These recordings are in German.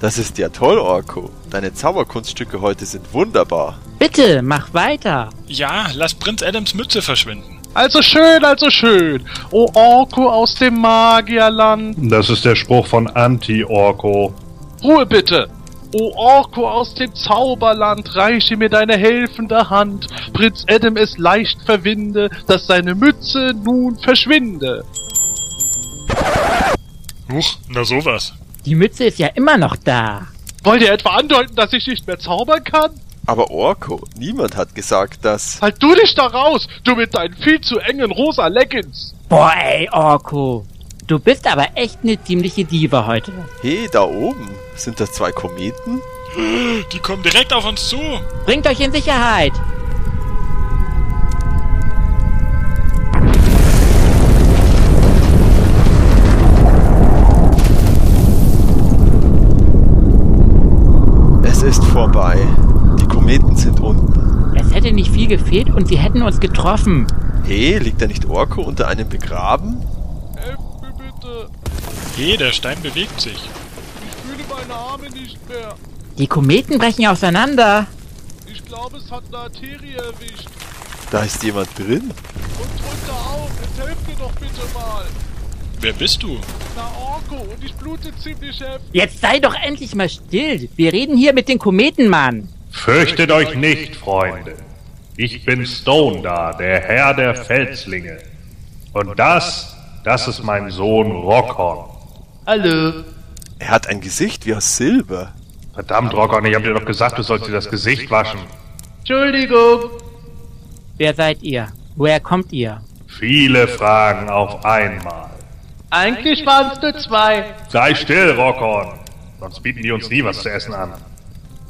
Das ist ja toll, Orko. Deine Zauberkunststücke heute sind wunderbar. Bitte, mach weiter. Ja, lass Prinz Adams Mütze verschwinden. Also schön, also schön. O Orko aus dem Magierland. Das ist der Spruch von Anti-Orko. Ruhe bitte. O Orko aus dem Zauberland, reiche mir deine helfende Hand. Prinz Adam es leicht verwinde, dass seine Mütze nun verschwinde. Huch, na sowas. Die Mütze ist ja immer noch da. Wollt ihr etwa andeuten, dass ich nicht mehr zaubern kann? Aber Orko, niemand hat gesagt, dass... Halt du dich da raus, du mit deinen viel zu engen rosa Leggings. Boah, ey, Orko. Du bist aber echt eine ziemliche Diva heute. Hey, da oben. Sind das zwei Kometen? Die kommen direkt auf uns zu. Bringt euch in Sicherheit. Ist vorbei. Die Kometen sind unten. Es hätte nicht viel gefehlt und sie hätten uns getroffen. Hey, liegt da nicht Orko unter einem begraben? Helft mir bitte. Hey, der Stein bewegt sich. Ich fühle meine Arme nicht mehr. Die Kometen brechen auseinander. Ich glaube, es hat eine Arterie erwischt. Da ist jemand drin. Und drunter auch. Jetzt helft mir doch bitte mal. Wer bist du? Na Orko, und ich blute ziemlich heftig. Jetzt sei doch endlich mal still. Wir reden hier mit den Kometen, Mann. Fürchtet euch nicht, Freunde. Ich bin Stone da, der Herr der Felslinge. Und das, das ist mein Sohn Rockhorn. Hallo. Er hat ein Gesicht wie aus Silber. Verdammt, Rockhorn, ich hab dir doch gesagt, du sollst dir das Gesicht waschen. Entschuldigung. Wer seid ihr? Woher kommt ihr? Viele Fragen auf einmal. Eigentlich waren es nur zwei. Sei still, Rockhorn. Sonst bieten die uns nie was zu essen an.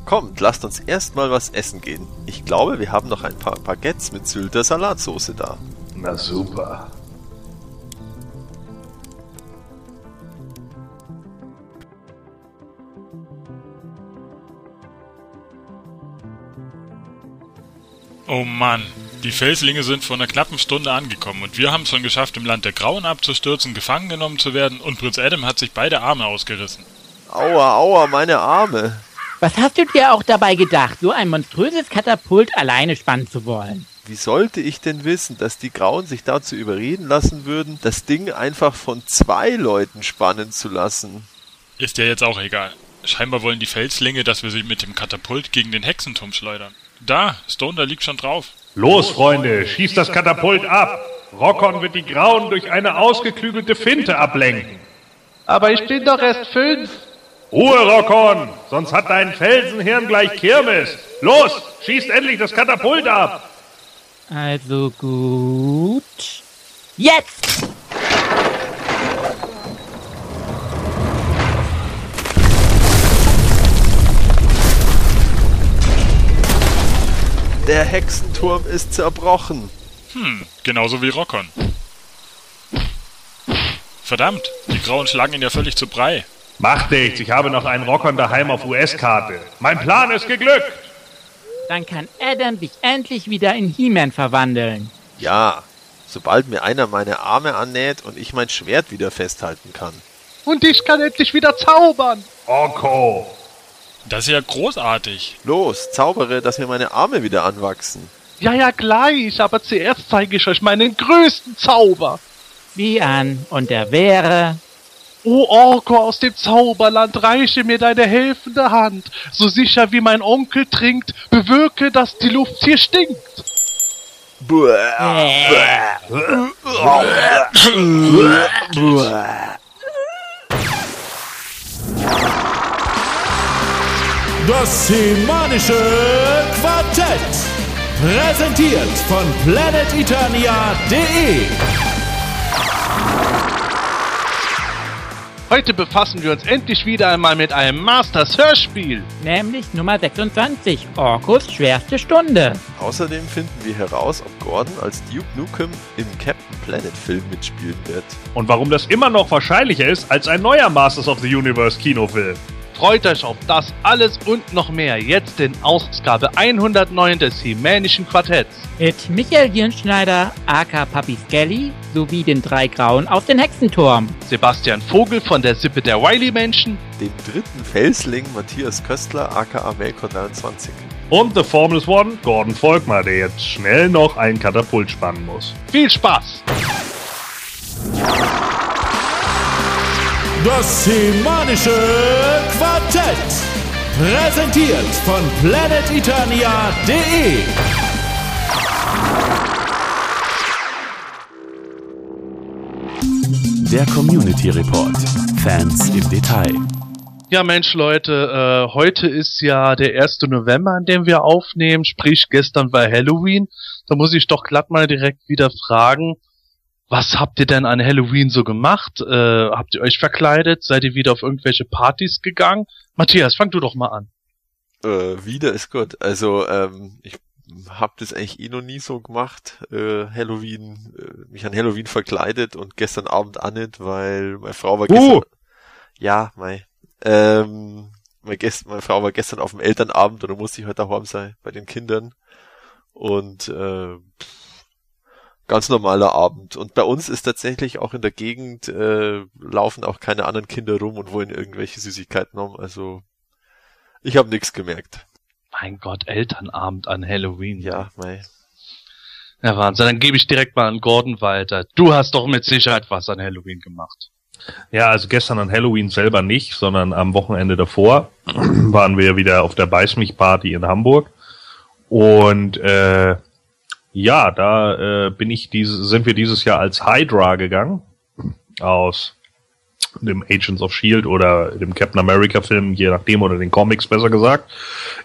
Kommt, lasst uns erstmal was essen gehen. Ich glaube, wir haben noch ein paar Baguettes mit Sylter Salatsoße da. Na super. Oh Mann, die Felslinge sind vor einer knappen Stunde angekommen und wir haben es schon geschafft, im Land der Grauen abzustürzen, gefangen genommen zu werden und Prinz Adam hat sich beide Arme ausgerissen. Aua, aua, meine Arme. Was hast du dir auch dabei gedacht, so ein monströses Katapult alleine spannen zu wollen? Wie sollte ich denn wissen, dass die Grauen sich dazu überreden lassen würden, das Ding einfach von zwei Leuten spannen zu lassen? Ist ja jetzt auch egal. Scheinbar wollen die Felslinge, dass wir sie mit dem Katapult gegen den Hexenturm schleudern. Da, Stone, da liegt schon drauf. Los, Freunde, schießt das Katapult ab. Rockhorn wird die Grauen durch eine ausgeklügelte Finte ablenken. Aber ich bin doch erst fünf. Ruhe, Rockhorn, sonst hat dein Felsenhirn gleich Kirmes. Los, schießt endlich das Katapult ab. Also gut. Jetzt! Der Hexenturm ist zerbrochen. Hm, genauso wie Rockon. Verdammt, die Grauen schlagen ihn ja völlig zu Brei. Macht nichts, ich habe noch einen Rockhorn daheim auf US-Karte. Mein Plan ist geglückt. Dann kann Adam sich endlich wieder in He-Man verwandeln. Ja, sobald mir einer meine Arme annäht und ich mein Schwert wieder festhalten kann. Und ich kann endlich wieder zaubern. Orko. Das ist ja großartig. Los, zaubere, dass mir meine Arme wieder anwachsen. Ja, ja, gleich. Aber zuerst zeige ich euch meinen größten Zauber. Wie an. Und er wäre. O Orko aus dem Zauberland, reiche mir deine helfende Hand. So sicher wie mein Onkel trinkt, bewirke, dass die Luft hier stinkt. Das semanische Quartett. Präsentiert von planeteternia.de. Heute befassen wir uns endlich wieder einmal mit einem Masters Hörspiel. Nämlich Nummer 26. Orkos schwerste Stunde. Außerdem finden wir heraus, ob Gordon als Duke Nukem im Captain Planet Film mitspielen wird. Und warum das immer noch wahrscheinlicher ist als ein neuer Masters of the Universe Kinofilm. Freut euch auf das alles und noch mehr jetzt in Ausgabe 109 des Hemänischen Quartetts. Mit Michael Gierschneider, aka Papi Skelly, sowie den drei Grauen aus den Hexenturm. Sebastian Vogel von der Sippe der Wiley-Menschen. Dem dritten Felsling Matthias Köstler, aka Melkor 23. Und The Formless One, Gordon Volkmar, der jetzt schnell noch ein Katapult spannen muss. Viel Spaß! Das Semanische Quartett. Präsentiert von planeteternia.de. Der Community Report. Fans im Detail. Ja, Mensch, Leute, äh, heute ist ja der 1. November, an dem wir aufnehmen, sprich gestern war Halloween. Da muss ich doch glatt mal direkt wieder fragen, was habt ihr denn an Halloween so gemacht? Äh, habt ihr euch verkleidet? Seid ihr wieder auf irgendwelche Partys gegangen? Matthias, fang du doch mal an. Äh, wieder ist gut. Also, ähm, ich hab das eigentlich eh noch nie so gemacht, äh, Halloween, äh, mich an Halloween verkleidet und gestern Abend auch nicht, weil meine Frau war gestern, Uh. ja, mei, ähm, meine, Gäste, meine Frau war gestern auf dem Elternabend und da musste ich heute daheim sein bei den Kindern und äh, ganz normaler Abend. Und bei uns ist tatsächlich auch in der Gegend äh, laufen auch keine anderen Kinder rum und wollen irgendwelche Süßigkeiten haben. Also ich habe nichts gemerkt. Mein Gott, Elternabend an Halloween. Ja, mei. Ja, Wahnsinn. Dann gebe ich direkt mal an Gordon weiter. Du hast doch mit Sicherheit was an Halloween gemacht. Ja, also gestern an Halloween selber nicht, sondern am Wochenende davor waren wir wieder auf der Beißmich-Party in Hamburg. Und äh, ja, da äh, bin ich diese, sind wir dieses Jahr als Hydra gegangen aus dem Agents of Shield oder dem Captain America Film, je nachdem, oder den Comics besser gesagt.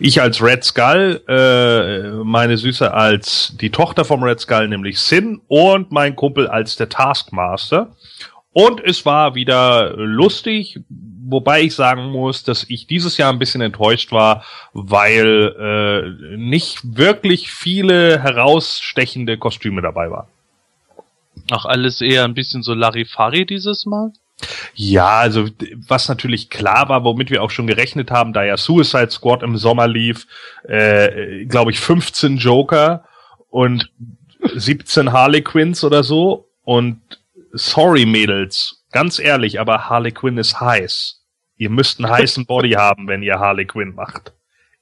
Ich als Red Skull, äh, meine Süße als die Tochter vom Red Skull, nämlich Sin, und mein Kumpel als der Taskmaster. Und es war wieder lustig, wobei ich sagen muss, dass ich dieses Jahr ein bisschen enttäuscht war, weil äh, nicht wirklich viele herausstechende Kostüme dabei waren. Ach, alles eher ein bisschen so Larifari dieses Mal? Ja, also was natürlich klar war, womit wir auch schon gerechnet haben, da ja Suicide Squad im Sommer lief, äh, glaube ich 15 Joker und 17 Harley Quinns oder so. Und sorry Mädels, ganz ehrlich, aber Harley Quinn ist heiß. Ihr müsst einen heißen Body haben, wenn ihr Harley Quinn macht.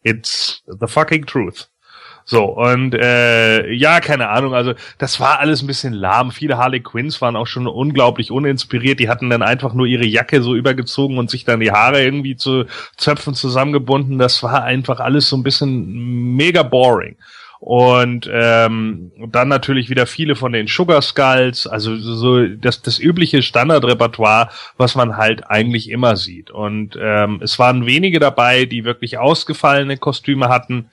It's the fucking truth. So, und äh, ja, keine Ahnung, also das war alles ein bisschen lahm. Viele Harley Quinns waren auch schon unglaublich uninspiriert. Die hatten dann einfach nur ihre Jacke so übergezogen und sich dann die Haare irgendwie zu Zöpfen zusammengebunden. Das war einfach alles so ein bisschen mega boring. Und ähm, dann natürlich wieder viele von den Sugar Skulls, also so das, das übliche Standardrepertoire, was man halt eigentlich immer sieht. Und ähm, es waren wenige dabei, die wirklich ausgefallene Kostüme hatten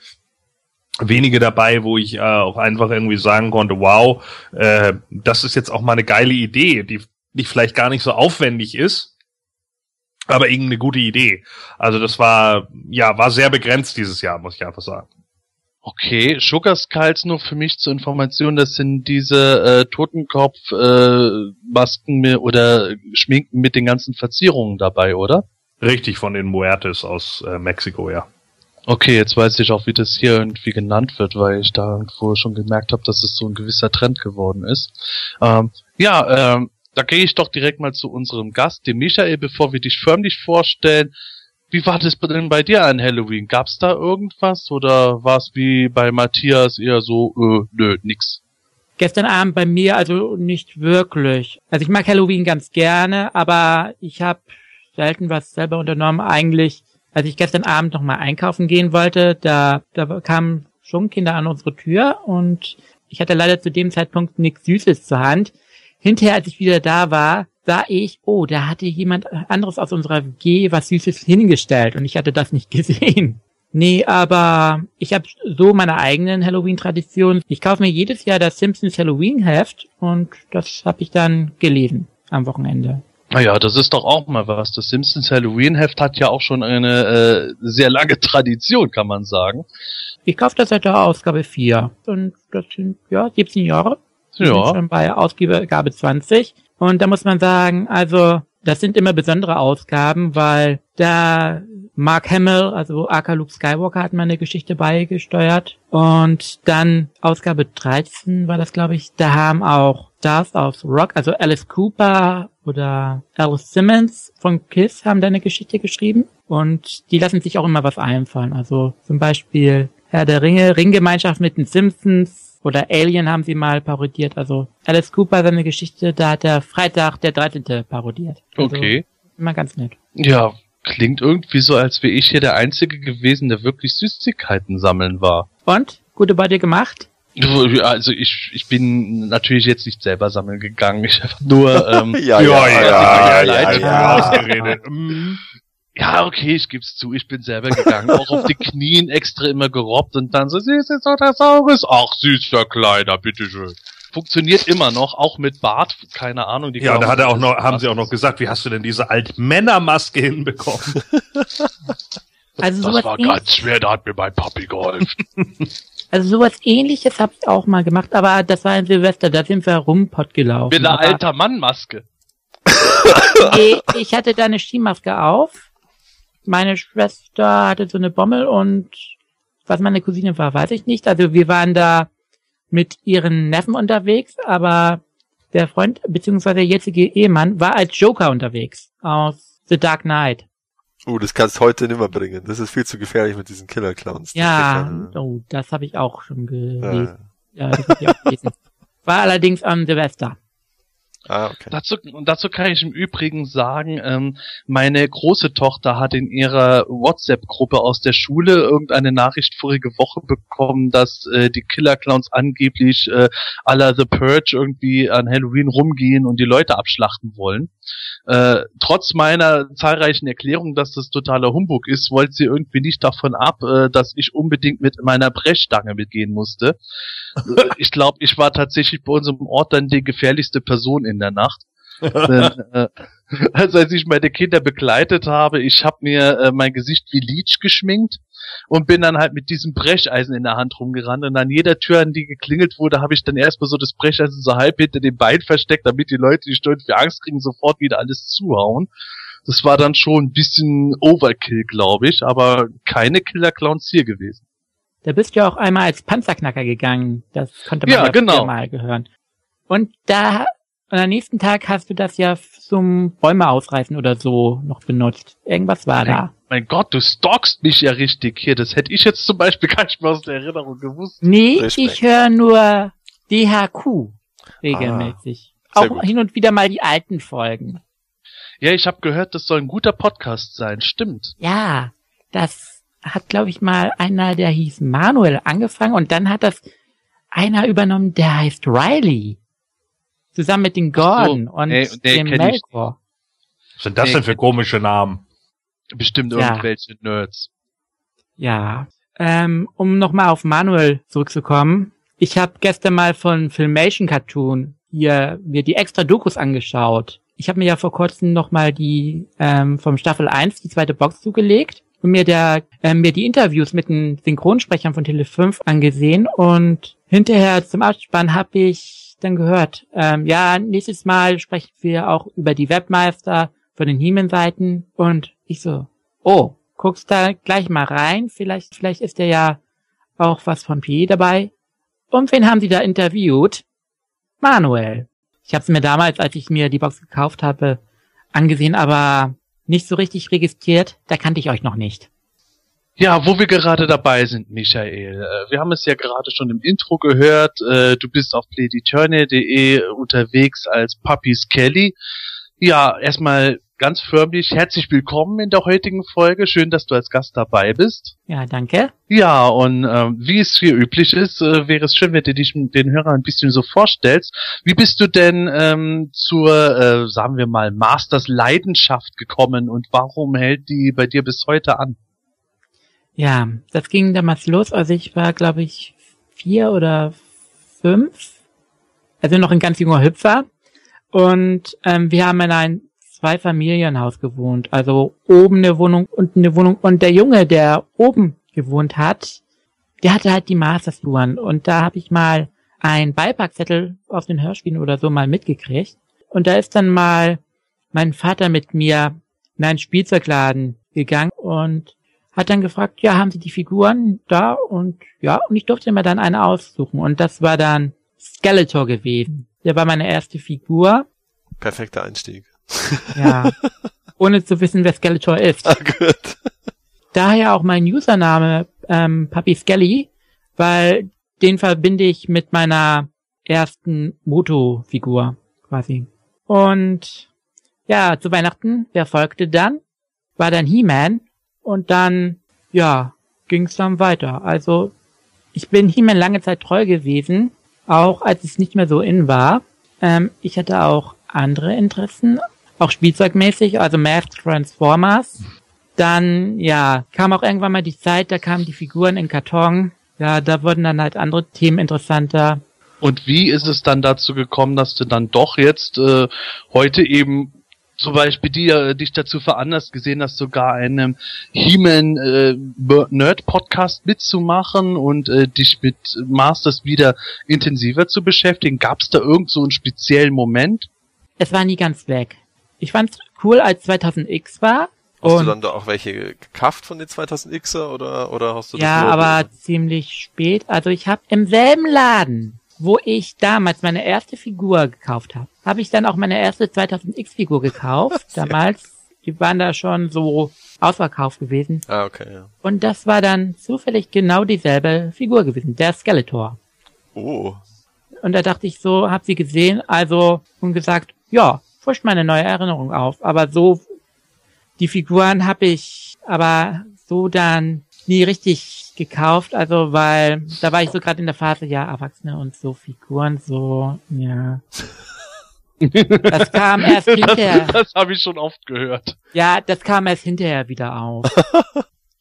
wenige dabei, wo ich äh, auch einfach irgendwie sagen konnte, wow, äh, das ist jetzt auch mal eine geile Idee, die, die vielleicht gar nicht so aufwendig ist, aber irgendeine gute Idee. Also das war, ja, war sehr begrenzt dieses Jahr, muss ich einfach sagen. Okay, Sugar Skulls nur für mich zur Information, das sind diese äh, Totenkopf äh, oder Schminken mit den ganzen Verzierungen dabei, oder? Richtig von den Muertes aus äh, Mexiko, ja. Okay, jetzt weiß ich auch, wie das hier irgendwie genannt wird, weil ich da irgendwo schon gemerkt habe, dass es so ein gewisser Trend geworden ist. Ähm, ja, ähm, da gehe ich doch direkt mal zu unserem Gast, dem Michael, bevor wir dich förmlich vorstellen. Wie war das denn bei dir an Halloween? Gab's da irgendwas oder war es wie bei Matthias eher so, äh, nö, nix? Gestern Abend bei mir also nicht wirklich. Also ich mag Halloween ganz gerne, aber ich habe selten was selber unternommen. Eigentlich, als ich gestern Abend nochmal einkaufen gehen wollte, da, da kamen schon Kinder an unsere Tür und ich hatte leider zu dem Zeitpunkt nichts Süßes zur Hand. Hinterher, als ich wieder da war, sah ich, oh, da hatte jemand anderes aus unserer WG was Süßes hingestellt und ich hatte das nicht gesehen. Nee, aber ich habe so meine eigenen Halloween-Traditionen. Ich kaufe mir jedes Jahr das Simpsons Halloween-Heft und das habe ich dann gelesen am Wochenende. Naja, das ist doch auch mal was. Das Simpsons Halloween-Heft hat ja auch schon eine äh, sehr lange Tradition, kann man sagen. Ich kaufe das seit der Ausgabe 4 und das sind ja 17 Jahre. Ja. sind schon bei Ausgabe 20. Und da muss man sagen, also das sind immer besondere Ausgaben, weil da Mark Hamill, also aka Luke Skywalker, hat meine Geschichte beigesteuert. Und dann Ausgabe 13 war das, glaube ich, da haben auch Stars of Rock, also Alice Cooper oder Alice Simmons von Kiss haben deine Geschichte geschrieben. Und die lassen sich auch immer was einfallen. Also zum Beispiel Herr der Ringe, Ringgemeinschaft mit den Simpsons oder Alien haben sie mal parodiert. Also Alice Cooper seine Geschichte, da hat der Freitag der 13. parodiert. Also Okay. Immer ganz nett. Ja, klingt irgendwie so, als wäre ich hier der Einzige gewesen, der wirklich Süßigkeiten sammeln war. Und? Gute Beute gemacht? Du, ja, Also ich, ich bin natürlich jetzt nicht selber sammeln gegangen. Ich habe nur, ähm, Ja, ja, ja, ja, ja, ja, ja. ausgeredet. Mm. ja, okay, ich geb's zu, ich bin selber gegangen, auch auf die Knien extra immer gerobbt und dann so, süß ist doch der Saurus. Ach, süßer Kleiner, bitteschön. Funktioniert immer noch, auch mit Bart, keine Ahnung. Die Ja, da hat er auch noch, haben sie auch noch gesagt, wie hast du denn diese Altmännermaske hinbekommen? Also Das sowas, war ganz schwer, da hat mir mein Papi geholfen. also sowas ähnliches habe ich auch mal gemacht, aber das war ein Silvester, da sind wir rumpott gelaufen. Mit einer alter Mann-Maske. Nee, ich hatte da eine Skimaske auf. Meine Schwester hatte so eine Bommel und was meine Cousine war, weiß ich nicht. Also wir waren da mit ihren Neffen unterwegs, aber der Freund bzw. der jetzige Ehemann war als Joker unterwegs aus The Dark Knight. Uh, das kannst du heute nimmer bringen. Das ist viel zu gefährlich mit diesen Killer-Clowns. Ja, geht gar oh, das habe ich auch schon gelesen. Äh, Ja, das hab ich auch gelesen. War allerdings am Silvester. Ah, okay. Dazu, dazu kann ich im Übrigen sagen, ähm, meine große Tochter hat in ihrer WhatsApp-Gruppe aus der Schule irgendeine Nachricht vorige Woche bekommen, dass äh, die Killer Clowns angeblich äh, la The Purge irgendwie an Halloween rumgehen und die Leute abschlachten wollen. Äh, trotz meiner zahlreichen Erklärungen, dass das totaler Humbug ist, wollte sie irgendwie nicht davon ab, äh, dass ich unbedingt mit meiner Brechstange mitgehen musste. Äh, ich glaube, ich war tatsächlich bei unserem Ort dann die gefährlichste Person in der Nacht. Denn, äh, also als ich meine Kinder begleitet habe, ich habe mir äh, mein Gesicht wie Leech geschminkt und bin dann halt mit diesem Brecheisen in der Hand rumgerannt und an jeder Tür, an die geklingelt wurde, habe ich dann erstmal so das Brecheisen so halb hinter dem Bein versteckt, damit die Leute, die stolz für Angst kriegen, sofort wieder alles zuhauen. Das war dann schon ein bisschen Overkill, glaube ich, aber keine Killer-Clowns hier gewesen. Da bist du ja auch einmal als Panzerknacker gegangen. Das konnte man Ja, ja, genau. mal gehören. Und da, und am nächsten Tag hast du das ja zum Bäume ausreißen oder so noch benutzt. Irgendwas war da. Mein Gott, du stalkst mich ja richtig hier. Das hätte ich jetzt zum Beispiel gar nicht mehr aus der Erinnerung gewusst. Nee, Respekt. ich höre nur DHQ regelmäßig. Ah, auch gut. hin und wieder mal die alten Folgen. Ja, ich habe gehört, das soll ein guter Podcast sein. Stimmt. Ja, das hat, glaube ich, mal einer, der hieß Manuel, angefangen und dann hat das einer übernommen, der heißt Riley. Zusammen mit dem Gordon und nee, nee, dem Melkor. Was sind das denn für komische Namen? Bestimmt Ja. irgendwelche Nerds. Ja. Ähm, um nochmal auf Manuel zurückzukommen. Ich habe gestern mal von Filmation Cartoon hier mir die extra Dokus angeschaut. Ich habe mir ja vor kurzem nochmal die ähm, vom Staffel 1 die zweite Box zugelegt und mir der ähm, mir die Interviews mit den Synchronsprechern von Tele 5 angesehen und hinterher zum Abspann habe ich dann gehört, ähm, ja, nächstes Mal sprechen wir auch über die Webmeister von den He-Man-Seiten und ich so, oh, guckst da gleich mal rein, vielleicht, vielleicht ist ja ja auch was von PE dabei. Und wen haben sie da interviewt? Manuel. Ich habe es mir damals, als ich mir die Box gekauft habe, angesehen, aber nicht so richtig registriert. Da kannte ich euch noch nicht. Ja, wo wir gerade dabei sind, Michael. Äh, wir haben es ja gerade schon im Intro gehört. Äh, du bist auf playdeturner.de unterwegs als Puppies Kelly. Ja, erstmal ganz förmlich herzlich willkommen in der heutigen Folge. Schön, dass du als Gast dabei bist. Ja, danke. Ja, und ähm, wie es hier üblich ist, äh, wäre es schön, wenn du dich den Hörern ein bisschen so vorstellst. Wie bist du denn ähm, zur, äh, sagen wir mal, Masters Leidenschaft gekommen und warum hält die bei dir bis heute an? Ja, das ging damals los. Also ich war, glaube ich, vier oder fünf. Also noch ein ganz junger Hüpfer. Und ähm, wir haben in einem Zweifamilienhaus gewohnt. Also oben eine Wohnung, unten eine Wohnung. Und der Junge, der oben gewohnt hat, der hatte halt die Masterstouren. Und da habe ich mal einen Beipackzettel aus den Hörspielen oder so mal mitgekriegt. Und da ist dann mal mein Vater mit mir in einen Spielzeugladen gegangen und hat dann gefragt, ja, haben Sie die Figuren da? Und ja, und ich durfte mir dann eine aussuchen. Und das war dann Skeletor gewesen. Der war meine erste Figur. Perfekter Einstieg. Ja. ohne zu wissen, wer Skeletor ist. Ah, gut. Daher auch mein Username ähm, Papi Skelly, weil den verbinde ich mit meiner ersten Moto-Figur quasi. Und ja, zu Weihnachten, wer folgte dann? War dann He-Man und dann, ja, ging's dann weiter. Also ich bin He-Man lange Zeit treu gewesen, auch als es nicht mehr so in war. Ähm, ich hatte auch andere Interessen, auch spielzeugmäßig, also Math Transformers. Dann, ja, kam auch irgendwann mal die Zeit, da kamen die Figuren in Karton. Ja, da wurden dann halt andere Themen interessanter. Und wie ist es dann dazu gekommen, dass du dann doch jetzt äh, heute eben zum Beispiel die, äh, dich dazu veranlasst gesehen hast, sogar einen He-Man äh, Nerd Podcast mitzumachen und äh, dich mit Masters wieder intensiver zu beschäftigen? Gab es da irgend so einen speziellen Moment? Es war nie ganz weg. Ich fand's cool, als 2000X war. Hast und du dann da auch welche gekauft von den 2000Xer oder, oder hast du das ja, nur- aber ziemlich spät. Also ich habe im selben Laden, wo ich damals meine erste Figur gekauft habe, habe ich dann auch meine erste 2000X-Figur gekauft. damals, die waren da schon so ausverkauft gewesen. Ah, okay, ja. Und das war dann zufällig genau dieselbe Figur gewesen, der Skeletor. Oh, Und da dachte ich so, hab sie gesehen, also und gesagt, ja, frischt meine neue Erinnerung auf. Aber so, die Figuren habe ich aber so dann nie richtig gekauft, also weil da war ich so gerade in der Phase, ja, Erwachsene und so Figuren, so, ja. Das kam erst hinterher. Das, das habe ich schon oft gehört. Ja, das kam erst hinterher wieder auf.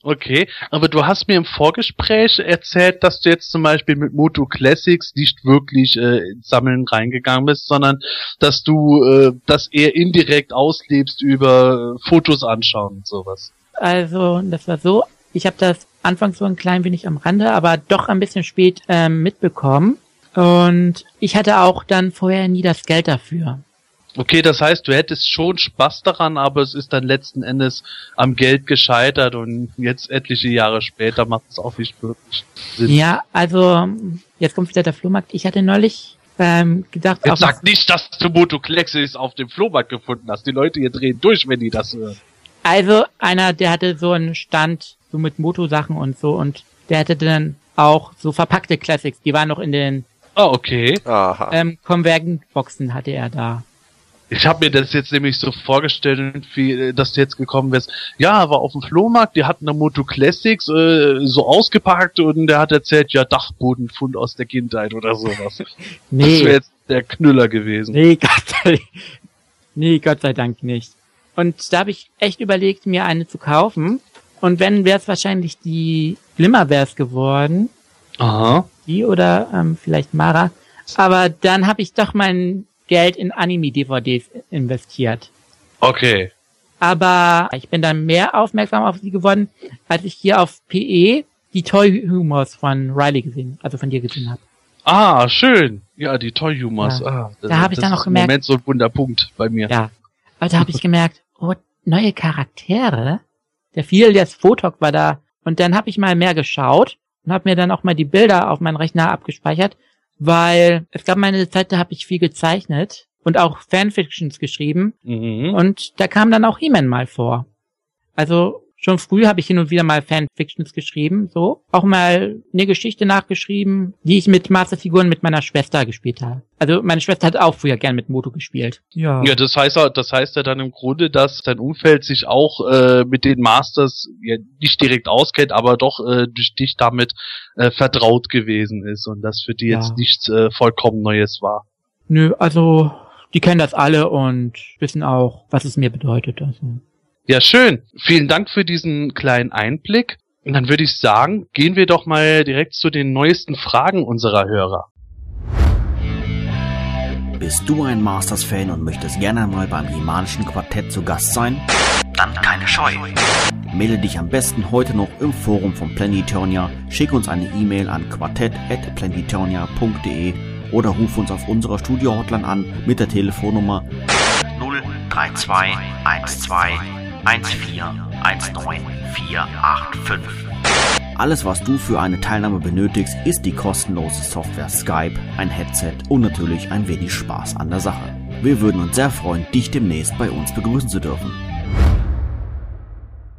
Okay, aber du hast mir im Vorgespräch erzählt, dass du jetzt zum Beispiel mit Moto Classics nicht wirklich äh, ins Sammeln reingegangen bist, sondern dass du äh, das eher indirekt auslebst über äh, Fotos anschauen und sowas. Also, das war so, ich habe das anfangs so ein klein wenig am Rande, aber doch ein bisschen spät ähm, mitbekommen. Und ich hatte auch dann vorher nie das Geld dafür. Okay, das heißt, du hättest schon Spaß daran, aber es ist dann letzten Endes am Geld gescheitert und jetzt etliche Jahre später macht es auch nicht wirklich Sinn. Ja, also, jetzt kommt wieder der Flohmarkt. Ich hatte neulich ähm, gedacht, Jetzt sag nicht, dass du Moto Classics auf dem Flohmarkt gefunden hast. Die Leute hier drehen durch, wenn die das hören. also einer, der hatte so einen Stand, so mit Motosachen und so, und der hatte dann auch so verpackte Classics, die waren noch in den Ah, okay. aha. ähm, Convergent-Boxen hatte er da. Ich habe mir das jetzt nämlich so vorgestellt, wie, äh, dass du jetzt gekommen wärst. Ja, war auf dem Flohmarkt, die hatten da Moto Classics äh, so ausgepackt und der hat erzählt, ja, Dachbodenfund aus der Kindheit oder sowas. Das Nee. wäre jetzt der Knüller gewesen. Nee, Gott sei, nee, Gott sei Dank nicht. Und da habe ich echt überlegt, mir eine zu kaufen. Und wenn, wäre es wahrscheinlich die Glimmerverse geworden. Aha. Die oder ähm, vielleicht Mara. Aber dann habe ich doch mein Geld in Anime-DVDs investiert. Okay. Aber ich bin dann mehr aufmerksam auf sie geworden, als ich hier auf PE die Toy Humors von Riley gesehen, also von dir gesehen habe. Ah, schön. Ja, die Toy Humors. Ja. Ah, das, Da hab ich dann auch ist im gemerkt- Moment so ein Wunderpunkt bei mir. Ja. Aber da habe ich gemerkt, oh, neue Charaktere. Der Phileas Photok war da. Und dann habe ich mal mehr geschaut und habe mir dann auch mal die Bilder auf meinen Rechner abgespeichert, weil es gab mal eine Zeit, da habe ich viel gezeichnet und auch Fanfictions geschrieben. Mhm. Und da kam dann auch He-Man mal vor. Also schon früh habe ich hin und wieder mal Fanfictions geschrieben, so. Auch mal eine Geschichte nachgeschrieben, die ich mit Masterfiguren mit meiner Schwester gespielt habe. Also meine Schwester hat auch früher gern mit Moto gespielt. Ja. Ja, das heißt, das heißt ja dann im Grunde, dass dein Umfeld sich auch äh, mit den Masters ja, nicht direkt auskennt, aber doch äh, durch dich damit äh, vertraut gewesen ist und das für die Ja. jetzt nichts äh, vollkommen Neues war. Nö, also die kennen das alle und wissen auch, was es mir bedeutet. Also. Ja, schön. Vielen Dank für diesen kleinen Einblick. Und dann würde ich sagen, gehen wir doch mal direkt zu den neuesten Fragen unserer Hörer. Bist du ein Masters-Fan und möchtest gerne mal beim Himanischen Quartett zu Gast sein? Dann keine Scheu. Melde dich am besten heute noch im Forum von Planetonia, schick uns eine E-Mail an quartett.planetonia.de oder ruf uns auf unserer Studio-Hotline an mit der Telefonnummer 032 12 14 19485. Alles, was du für eine Teilnahme benötigst, ist die kostenlose Software Skype, ein Headset und natürlich ein wenig Spaß an der Sache. Wir würden uns sehr freuen, dich demnächst bei uns begrüßen zu dürfen.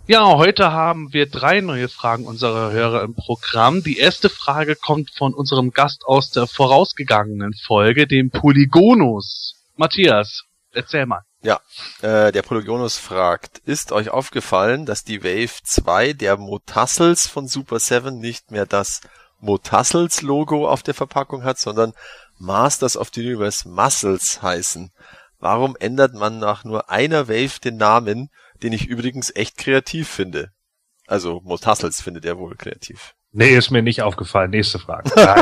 Ja, heute haben wir drei neue Fragen unserer Hörer im Programm. Die erste Frage kommt von unserem Gast aus der vorausgegangenen Folge, dem Polygonus. Matthias, erzähl mal. Ja, äh, der Polygonus fragt, ist euch aufgefallen, dass die Wave 2 der Motassels von Super 7 nicht mehr das Motassels Logo auf der Verpackung hat, sondern Masters of the Universe Muscles heißen? Warum ändert man nach nur einer Wave den Namen, den ich übrigens echt kreativ finde? Also Motassels findet er wohl kreativ. Nee, ist mir nicht aufgefallen. Nächste Frage.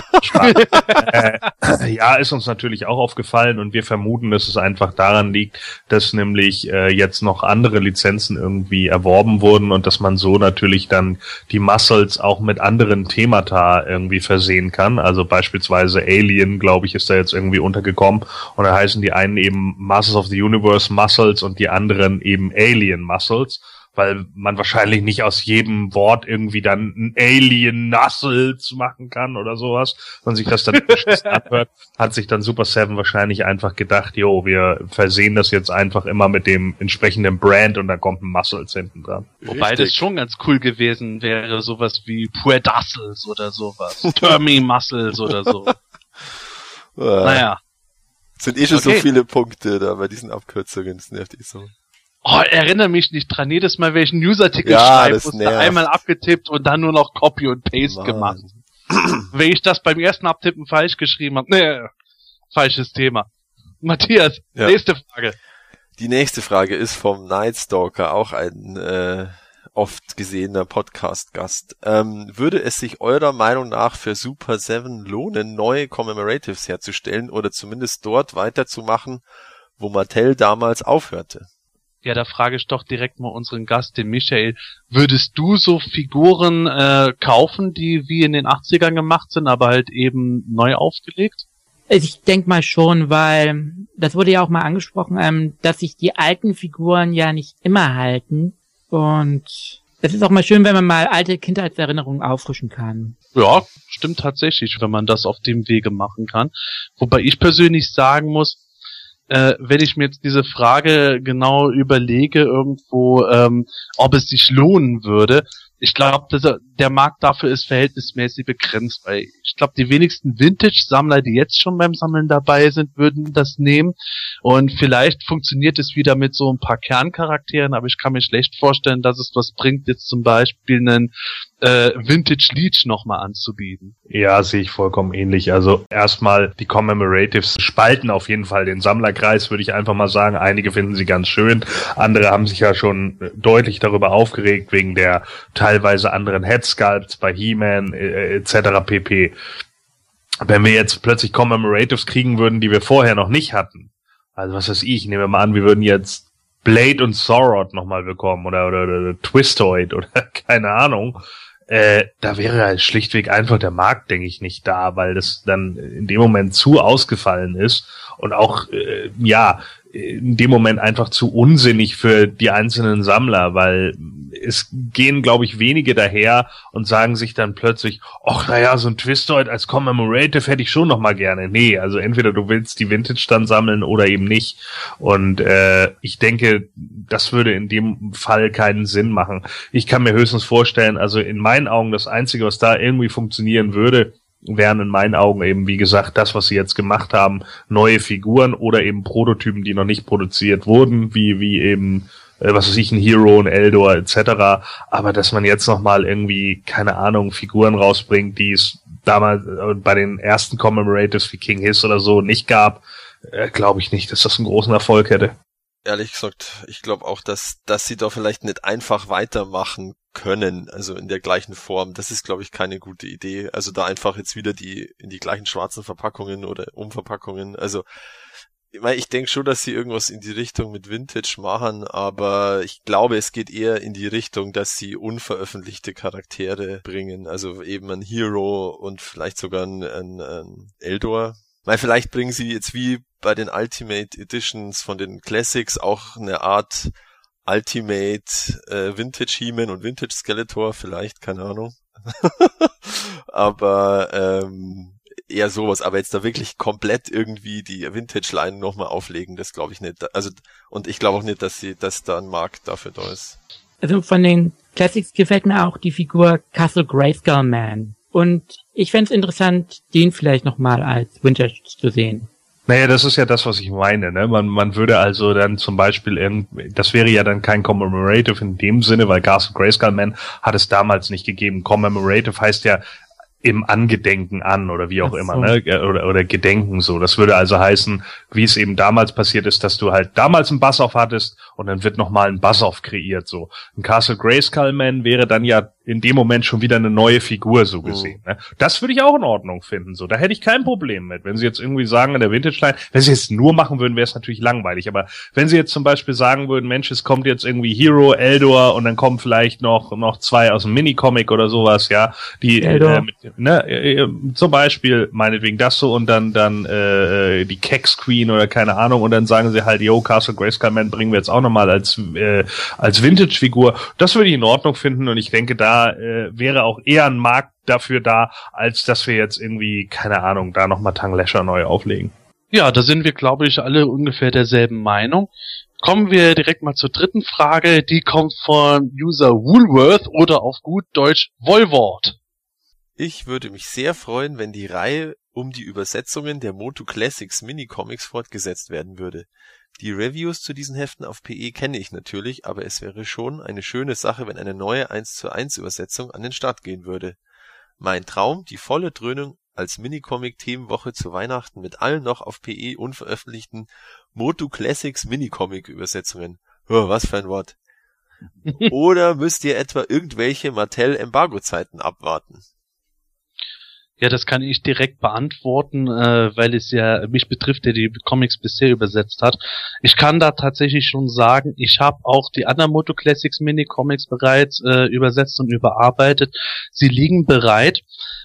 Äh, ja, ist uns natürlich auch aufgefallen und wir vermuten, dass es einfach daran liegt, dass nämlich äh, jetzt noch andere Lizenzen irgendwie erworben wurden und dass man so natürlich dann die Muscles auch mit anderen Themata irgendwie versehen kann. Also beispielsweise Alien, glaube ich, ist da jetzt irgendwie untergekommen und da heißen die einen eben Masters of the Universe Muscles und die anderen eben Alien Muscles weil man wahrscheinlich nicht aus jedem Wort irgendwie dann ein Alien Nussels machen kann oder sowas. Wenn sich das dann abhört, hat sich dann Super Seven wahrscheinlich einfach gedacht, jo, wir versehen das jetzt einfach immer mit dem entsprechenden Brand und da kommt ein Muscles hinten dran. Wobei Richtig. das schon ganz cool gewesen wäre, sowas wie Puedassels oder sowas. Termi Muscles oder so. Äh, Naja. Sind eh schon so Okay. viele Punkte da bei diesen Abkürzungen, das nervt eh so. Oh, erinnere mich nicht dran. Jedes Mal, wenn ich einen Newsartikel Ja, schreibe, musste nervt. einmal abgetippt und dann nur noch Copy und Paste Mann. gemacht. wenn ich das beim ersten Abtippen falsch geschrieben habe, nee, falsches Thema. Matthias, Ja. nächste Frage. Die nächste Frage ist vom Nightstalker, auch ein äh, oft gesehener Podcast-Gast. Ähm, würde es sich eurer Meinung nach für Super 7 lohnen, neue Commemoratives herzustellen oder zumindest dort weiterzumachen, wo Mattel damals aufhörte? Ja, da frage ich doch direkt mal unseren Gast, den Michael. Würdest du so Figuren äh, kaufen, die wie in den 80ern gemacht sind, aber halt eben neu aufgelegt? Also Ich denk mal schon, weil das wurde ja auch mal angesprochen, ähm, dass sich die alten Figuren ja nicht immer halten. Und es ist auch mal schön, wenn man mal alte Kindheitserinnerungen auffrischen kann. Ja, stimmt tatsächlich, wenn man das auf dem Wege machen kann. Wobei ich persönlich sagen muss, äh, wenn ich mir jetzt diese Frage genau überlege, irgendwo, ähm, ob es sich lohnen würde, ich glaube, der Markt dafür ist verhältnismäßig begrenzt, weil ich glaube, die wenigsten Vintage-Sammler, die jetzt schon beim Sammeln dabei sind, würden das nehmen. Und vielleicht funktioniert es wieder mit so ein paar Kerncharakteren, aber ich kann mir schlecht vorstellen, dass es was bringt, jetzt zum Beispiel einen äh, Vintage Leech nochmal anzubieten. Ja, sehe ich vollkommen ähnlich. Also erstmal die Commemoratives spalten auf jeden Fall den Sammlerkreis, würde ich einfach mal sagen. Einige finden sie ganz schön, andere haben sich ja schon äh, deutlich darüber aufgeregt wegen der teilweise anderen Headsculpts bei He-Man äh, etc. pp. Wenn wir jetzt plötzlich Commemoratives kriegen würden, die wir vorher noch nicht hatten, also was weiß ich, nehmen wir mal an, wir würden jetzt Blade und Sorod nochmal bekommen oder, oder, oder Twistoid oder keine Ahnung, äh, da wäre halt schlichtweg einfach der Markt, denke ich, nicht da, weil das dann in dem Moment zu ausgefallen ist und auch, äh, ja, in dem Moment einfach zu unsinnig für die einzelnen Sammler, weil es gehen, glaube ich, wenige daher und sagen sich dann plötzlich, ach naja, so ein Twistoid als Commemorative hätte ich schon noch mal gerne. Nee, also entweder du willst die Vintage dann sammeln oder eben nicht. Und äh, ich denke, das würde in dem Fall keinen Sinn machen. Ich kann mir höchstens vorstellen, also in meinen Augen das Einzige, was da irgendwie funktionieren würde, wären in meinen Augen eben, wie gesagt, das, was sie jetzt gemacht haben, neue Figuren oder eben Prototypen, die noch nicht produziert wurden, wie, wie eben, äh, was weiß ich, ein Hero, ein Eldor etc. Aber dass man jetzt nochmal irgendwie, keine Ahnung, Figuren rausbringt, die es damals äh, bei den ersten Commemoratives wie King Hiss oder so nicht gab, äh, glaube ich nicht, dass das einen großen Erfolg hätte. Ehrlich gesagt, ich glaube auch, dass, dass sie da vielleicht nicht einfach weitermachen können, also in der gleichen Form. Das ist, glaube ich, keine gute Idee. Also da einfach jetzt wieder die in die gleichen schwarzen Verpackungen oder Umverpackungen. Also ich, mein, ich denke schon, dass sie irgendwas in die Richtung mit Vintage machen, aber ich glaube, es geht eher in die Richtung, dass sie unveröffentlichte Charaktere bringen. Also eben ein Hero und vielleicht sogar ein, ein, ein Eldor. Weil vielleicht bringen sie jetzt wie bei den Ultimate Editions von den Classics auch eine Art Ultimate äh, Vintage He-Man und Vintage Skeletor vielleicht, keine Ahnung. aber ähm, eher sowas, aber jetzt da wirklich komplett irgendwie die Vintage-Line nochmal auflegen, das glaube ich nicht. Also und ich glaube auch nicht, dass sie, dass da ein Markt dafür da ist. Also von den Classics gefällt mir auch die Figur Castle Grayskull Man. Und ich fände es interessant, den vielleicht nochmal als Vintage zu sehen. Naja, das ist ja das, was ich meine. Ne? Man, man würde also dann zum Beispiel, in, das wäre ja dann kein Commemorative in dem Sinne, weil Castle Grayskull Man hat es damals nicht gegeben. Commemorative heißt ja im Angedenken an oder wie auch so. immer, ne? Oder, oder Gedenken so. Das würde also heißen, wie es eben damals passiert ist, dass du halt damals einen Bass-Off hattest und dann wird nochmal ein Bass-Off kreiert so. Ein Castle Grayskull Man wäre dann ja in dem Moment schon wieder eine neue Figur so gesehen. Mhm. Ne? Das würde ich auch in Ordnung finden. So, da hätte ich kein Problem mit. Wenn sie jetzt irgendwie sagen in der Vintage Line, wenn sie jetzt nur machen würden, wäre es natürlich langweilig. Aber wenn sie jetzt zum Beispiel sagen würden, Mensch, es kommt jetzt irgendwie Hero, Eldor und dann kommen vielleicht noch noch zwei aus dem Minicomic oder sowas, ja, die äh, mit, ne, äh, äh, zum Beispiel meinetwegen das so und dann dann äh, äh, die Kex Queen oder keine Ahnung und dann sagen sie halt, yo, Castle Grayskull Man bringen wir jetzt auch nochmal als äh, als Vintage Figur. Das würde ich in Ordnung finden und ich denke da äh, wäre auch eher ein Markt dafür da, als dass wir jetzt irgendwie, keine Ahnung, da nochmal Tanglescher neu auflegen. Ja, da sind wir, glaube ich, alle ungefähr derselben Meinung. Kommen wir direkt mal zur dritten Frage. Die kommt von User Woolworth oder auf gut Deutsch Wollwort. Ich würde mich sehr freuen, wenn die Reihe um die Übersetzungen der Moto Classics Minicomics fortgesetzt werden würde. Die Reviews zu diesen Heften auf PE kenne ich natürlich, aber es wäre schon eine schöne Sache, wenn eine neue 1:1 Übersetzung an den Start gehen würde. Mein Traum, die volle Dröhnung als Minicomic-Themenwoche zu Weihnachten mit allen noch auf PE unveröffentlichten Motu Classics Minicomic-Übersetzungen. Oh, was für ein Wort. Oder müsst ihr etwa irgendwelche Mattel-Embargo-Zeiten abwarten? Ja, das kann ich direkt beantworten, äh, weil es ja mich betrifft, der die Comics bisher übersetzt hat. Ich kann da tatsächlich schon sagen, ich habe auch die anderen Moto Classics Mini Comics bereits äh, übersetzt und überarbeitet. Sie liegen bereit.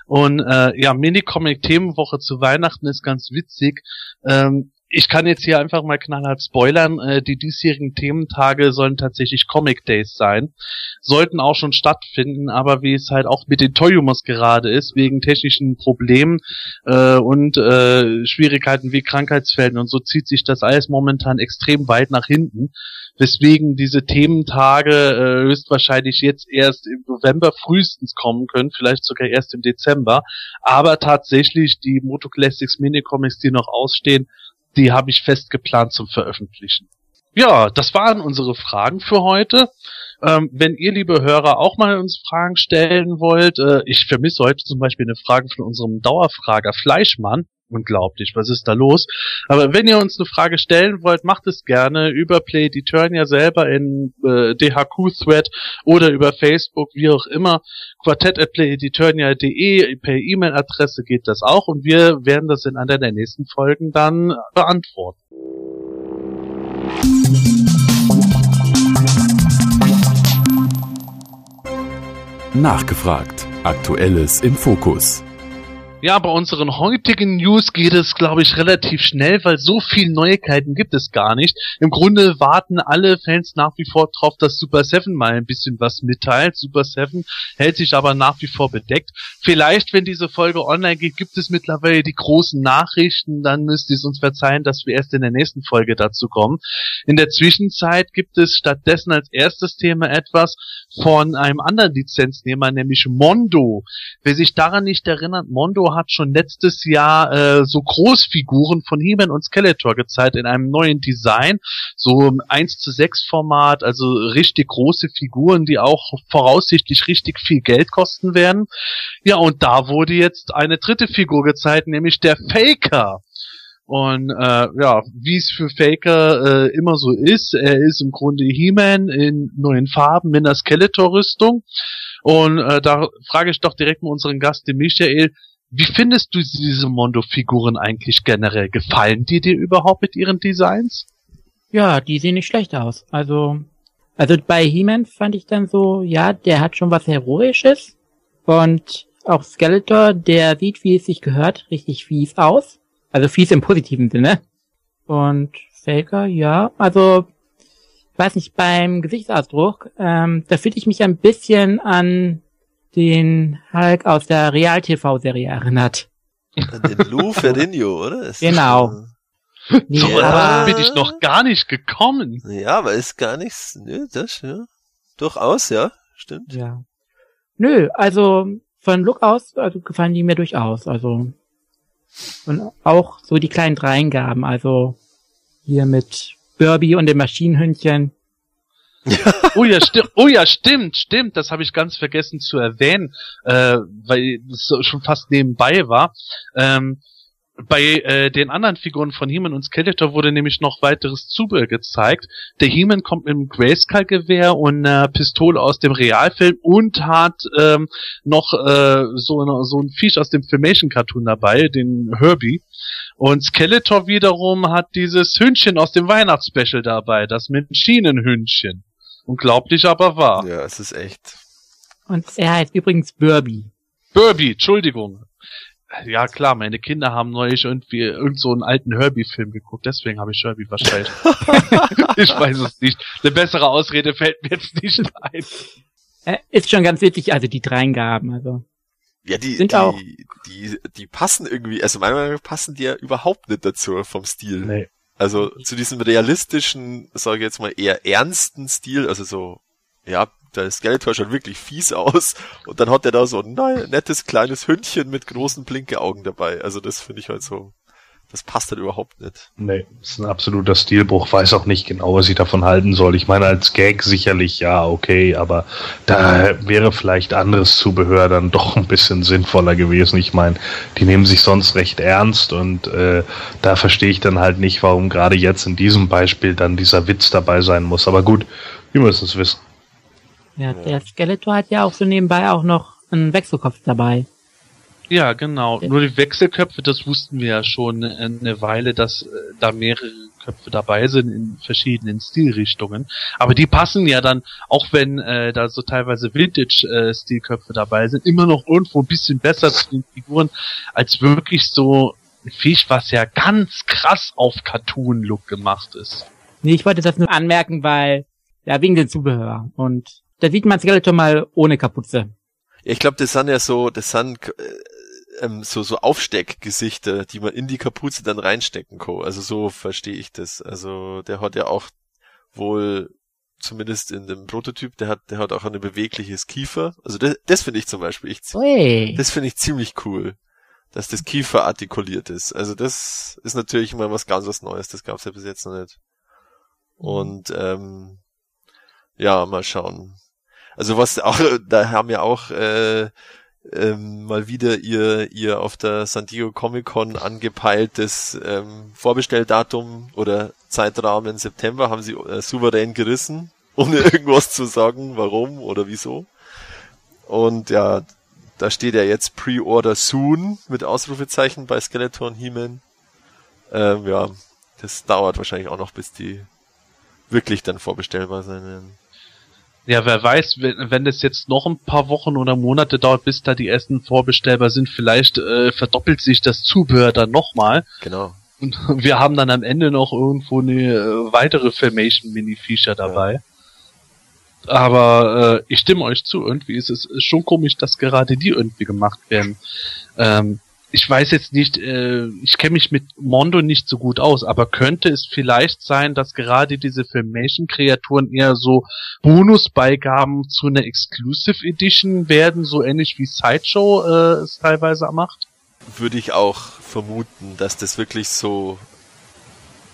Und äh, ja, Mini-Comic Themenwoche zu Weihnachten ist ganz witzig. Ähm, ich kann jetzt hier einfach mal knallhart spoilern. Äh, die diesjährigen Thementage sollen tatsächlich Comic Days sein. Sollten auch schon stattfinden, aber wie es halt auch mit den Toyumos gerade ist, wegen technischen Problemen äh, und äh, Schwierigkeiten wie Krankheitsfällen und so zieht sich das alles momentan extrem weit nach hinten. Weswegen diese Thementage äh, höchstwahrscheinlich jetzt erst im November frühestens kommen können, vielleicht sogar erst im Dezember. Aber tatsächlich die Moto Classics Minicomics, die noch ausstehen, die habe ich fest geplant zum Veröffentlichen. Ja, das waren unsere Fragen für heute. Ähm, wenn ihr, liebe Hörer, auch mal uns Fragen stellen wollt, äh, ich vermisse heute zum Beispiel eine Frage von unserem Dauerfrager Fleischmann. Unglaublich, was ist da los? Aber wenn ihr uns eine Frage stellen wollt, macht es gerne über Play ja selber in äh, DHQ-Thread oder über Facebook, wie auch immer. Quartett at playediturnia.de per E-Mail-Adresse geht das auch und wir werden das in einer der nächsten Folgen dann beantworten. Nachgefragt. Aktuelles im Fokus. Ja, bei unseren heutigen News geht es, glaube ich, relativ schnell, weil so viel Neuigkeiten gibt es gar nicht. Im Grunde warten alle Fans nach wie vor drauf, dass Super 7 mal ein bisschen was mitteilt. Super 7 hält sich aber nach wie vor bedeckt. Vielleicht, wenn diese Folge online geht, gibt es mittlerweile die großen Nachrichten, dann müsst ihr es uns verzeihen, dass wir erst in der nächsten Folge dazu kommen. In der Zwischenzeit gibt es stattdessen als erstes Thema etwas von einem anderen Lizenznehmer, nämlich Mondo. Wer sich daran nicht erinnert, Mondo hat schon letztes Jahr äh, so Großfiguren von He-Man und Skeletor gezeigt in einem neuen Design, so im 1 zu 6 Format, also richtig große Figuren, die auch voraussichtlich richtig viel Geld kosten werden. Ja, und da wurde jetzt eine dritte Figur gezeigt, nämlich der Faker. Und äh, ja, wie es für Faker äh, immer so ist, er ist im Grunde He-Man in neuen Farben mit einer Skeletor-Rüstung. Und äh, da frage ich doch direkt mal unseren Gast, den Michael, wie findest du diese Mondo-Figuren eigentlich generell? Gefallen die dir überhaupt mit ihren Designs? Ja, die sehen nicht schlecht aus. Also, also bei He-Man fand ich dann so, ja, der hat schon was Heroisches. Und auch Skeletor, der sieht, wie es sich gehört, richtig fies aus. Also fies im positiven Sinne. Und Faker, ja, also weiß nicht, beim Gesichtsausdruck, ähm, da fühlte ich mich ein bisschen an den Hulk aus der Real-TV-Serie erinnert. An den Lou Ferrigno, oder? Ist Genau. Nee, So weit bin ich noch gar nicht gekommen. Ja, aber ist gar nichts. Nö, das, ja. Durchaus, ja. Stimmt. Ja. Nö, also von Look aus also gefallen die mir durchaus. Also und auch so die kleinen Dreingaben, also hier mit Burby und dem Maschinenhündchen. Oh ja, stimmt. Oh ja, stimmt, stimmt. Das habe ich ganz vergessen zu erwähnen, äh, weil es schon fast nebenbei war. Ähm, bei äh, den anderen Figuren von He-Man und Skeletor wurde nämlich noch weiteres Zubehör gezeigt. Der He-Man kommt mit einem Grayskull-Gewehr und einer Pistole aus dem Realfilm und hat ähm, noch äh, so, eine, so ein Viech aus dem Filmation-Cartoon dabei, den Herbie. Und Skeletor wiederum hat dieses Hündchen aus dem Weihnachtsspecial dabei, das Maschinenhündchen. Unglaublich aber wahr. Ja, es ist echt. Und er heißt übrigens Burby. Herbie, Entschuldigung. Ja klar, meine Kinder haben neulich irgendwie irgend so einen alten Herbie-Film geguckt, deswegen habe ich Herbie wahrscheinlich. ich weiß es nicht. Eine bessere Ausrede fällt mir jetzt nicht ein. Äh, ist schon ganz witzig, also die Dreingaben, also. Ja, die, Sind die, auch. die, die passen irgendwie, also meiner Meinung nach passen die ja überhaupt nicht dazu vom Stil. Nee. Also zu diesem realistischen, sage ich jetzt mal eher ernsten Stil, also so, ja, der Skeletor schaut wirklich fies aus und dann hat er da so ein nettes kleines Hündchen mit großen Blinkeaugen dabei. Also das finde ich halt so, das passt halt überhaupt nicht. Nee, ist ein absoluter Stilbruch. Weiß auch nicht genau, was ich davon halten soll. Ich meine, als Gag sicherlich ja, okay, aber da wäre vielleicht anderes Zubehör dann doch ein bisschen sinnvoller gewesen. Ich meine, die nehmen sich sonst recht ernst und äh, da verstehe ich dann halt nicht, warum gerade jetzt in diesem Beispiel dann dieser Witz dabei sein muss. Aber gut, wir müssen es wissen. Ja, der Skeletor hat ja auch so nebenbei auch noch einen Wechselkopf dabei. Ja, genau. Nur die Wechselköpfe, das wussten wir ja schon äh, eine Weile, dass äh, da mehrere Köpfe dabei sind in verschiedenen Stilrichtungen. Aber die passen ja dann, auch wenn äh, da so teilweise Vintage-Stilköpfe dabei sind, immer noch irgendwo ein bisschen besser zu den Figuren, als wirklich so ein Viech, was ja ganz krass auf Cartoon-Look gemacht ist. Nee, ich wollte das nur anmerken, weil, ja, wegen dem Zubehör. Und da sieht man Skeletor mal ohne Kapuze. Ja, ich glaube, das sind ja so, das sind äh, ähm, so so Aufsteckgesichter, die man in die Kapuze dann reinstecken kann. Also so verstehe ich das. Also der hat ja auch wohl zumindest in dem Prototyp, der hat der hat auch ein bewegliches Kiefer. Also das, das finde ich zum Beispiel ich, Ui. das finde ich ziemlich cool, dass das Kiefer artikuliert ist. Also das ist natürlich mal was ganz was Neues. Das gab's ja bis jetzt noch nicht. Und ähm, ja, mal schauen. Also was auch, da haben ja auch äh, ähm, mal wieder ihr ihr auf der San Diego Comic Con angepeiltes ähm, Vorbestelldatum oder Zeitrahmen September haben sie äh, souverän gerissen, ohne irgendwas zu sagen, warum oder wieso. Und ja, da steht ja jetzt Pre-Order soon mit Ausrufezeichen bei Skeleton He-Man. Ähm, ja, das dauert wahrscheinlich auch noch, bis die wirklich dann vorbestellbar sein. Ja, wer weiß, wenn, wenn es jetzt noch ein paar Wochen oder Monate dauert, bis da die ersten vorbestellbar sind, vielleicht äh, verdoppelt sich das Zubehör dann nochmal. Genau. Und wir haben dann am Ende noch irgendwo eine äh, weitere Filmation Mini-Feature dabei. Aber äh, ich stimme euch zu, irgendwie ist es schon komisch, dass gerade die irgendwie gemacht werden. Ähm, ich weiß jetzt nicht, äh, ich kenne mich mit Mondo nicht so gut aus, aber könnte es vielleicht sein, dass gerade diese Filmation-Kreaturen eher so Bonusbeigaben zu einer Exclusive Edition werden, so ähnlich wie Sideshow äh, es teilweise macht? Würde ich auch vermuten, dass das wirklich so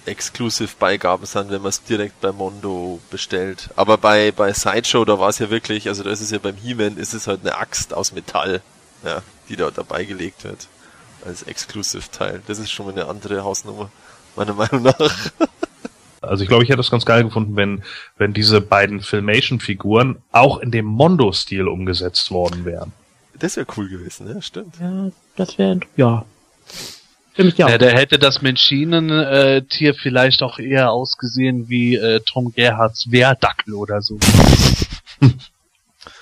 Exclusive-Beigaben sind, wenn man es direkt bei Mondo bestellt. Aber bei, bei Sideshow, da war es ja wirklich, also da ist es ja beim He-Man, ist es halt eine Axt aus Metall, ja, die da dabei gelegt wird. Als Exclusive-Teil. Das ist schon mal eine andere Hausnummer, meiner Meinung nach. Also ich glaube, ich hätte es ganz geil gefunden, wenn, wenn diese beiden Filmation-Figuren auch in dem Mondo-Stil umgesetzt worden wären. Das wäre cool gewesen, ja, stimmt. Ja, das wäre, ja. Dir Ja, auch. der hätte das Menschinen-Tier vielleicht auch eher ausgesehen wie äh, Tom Gerhards Wehrdackel oder so.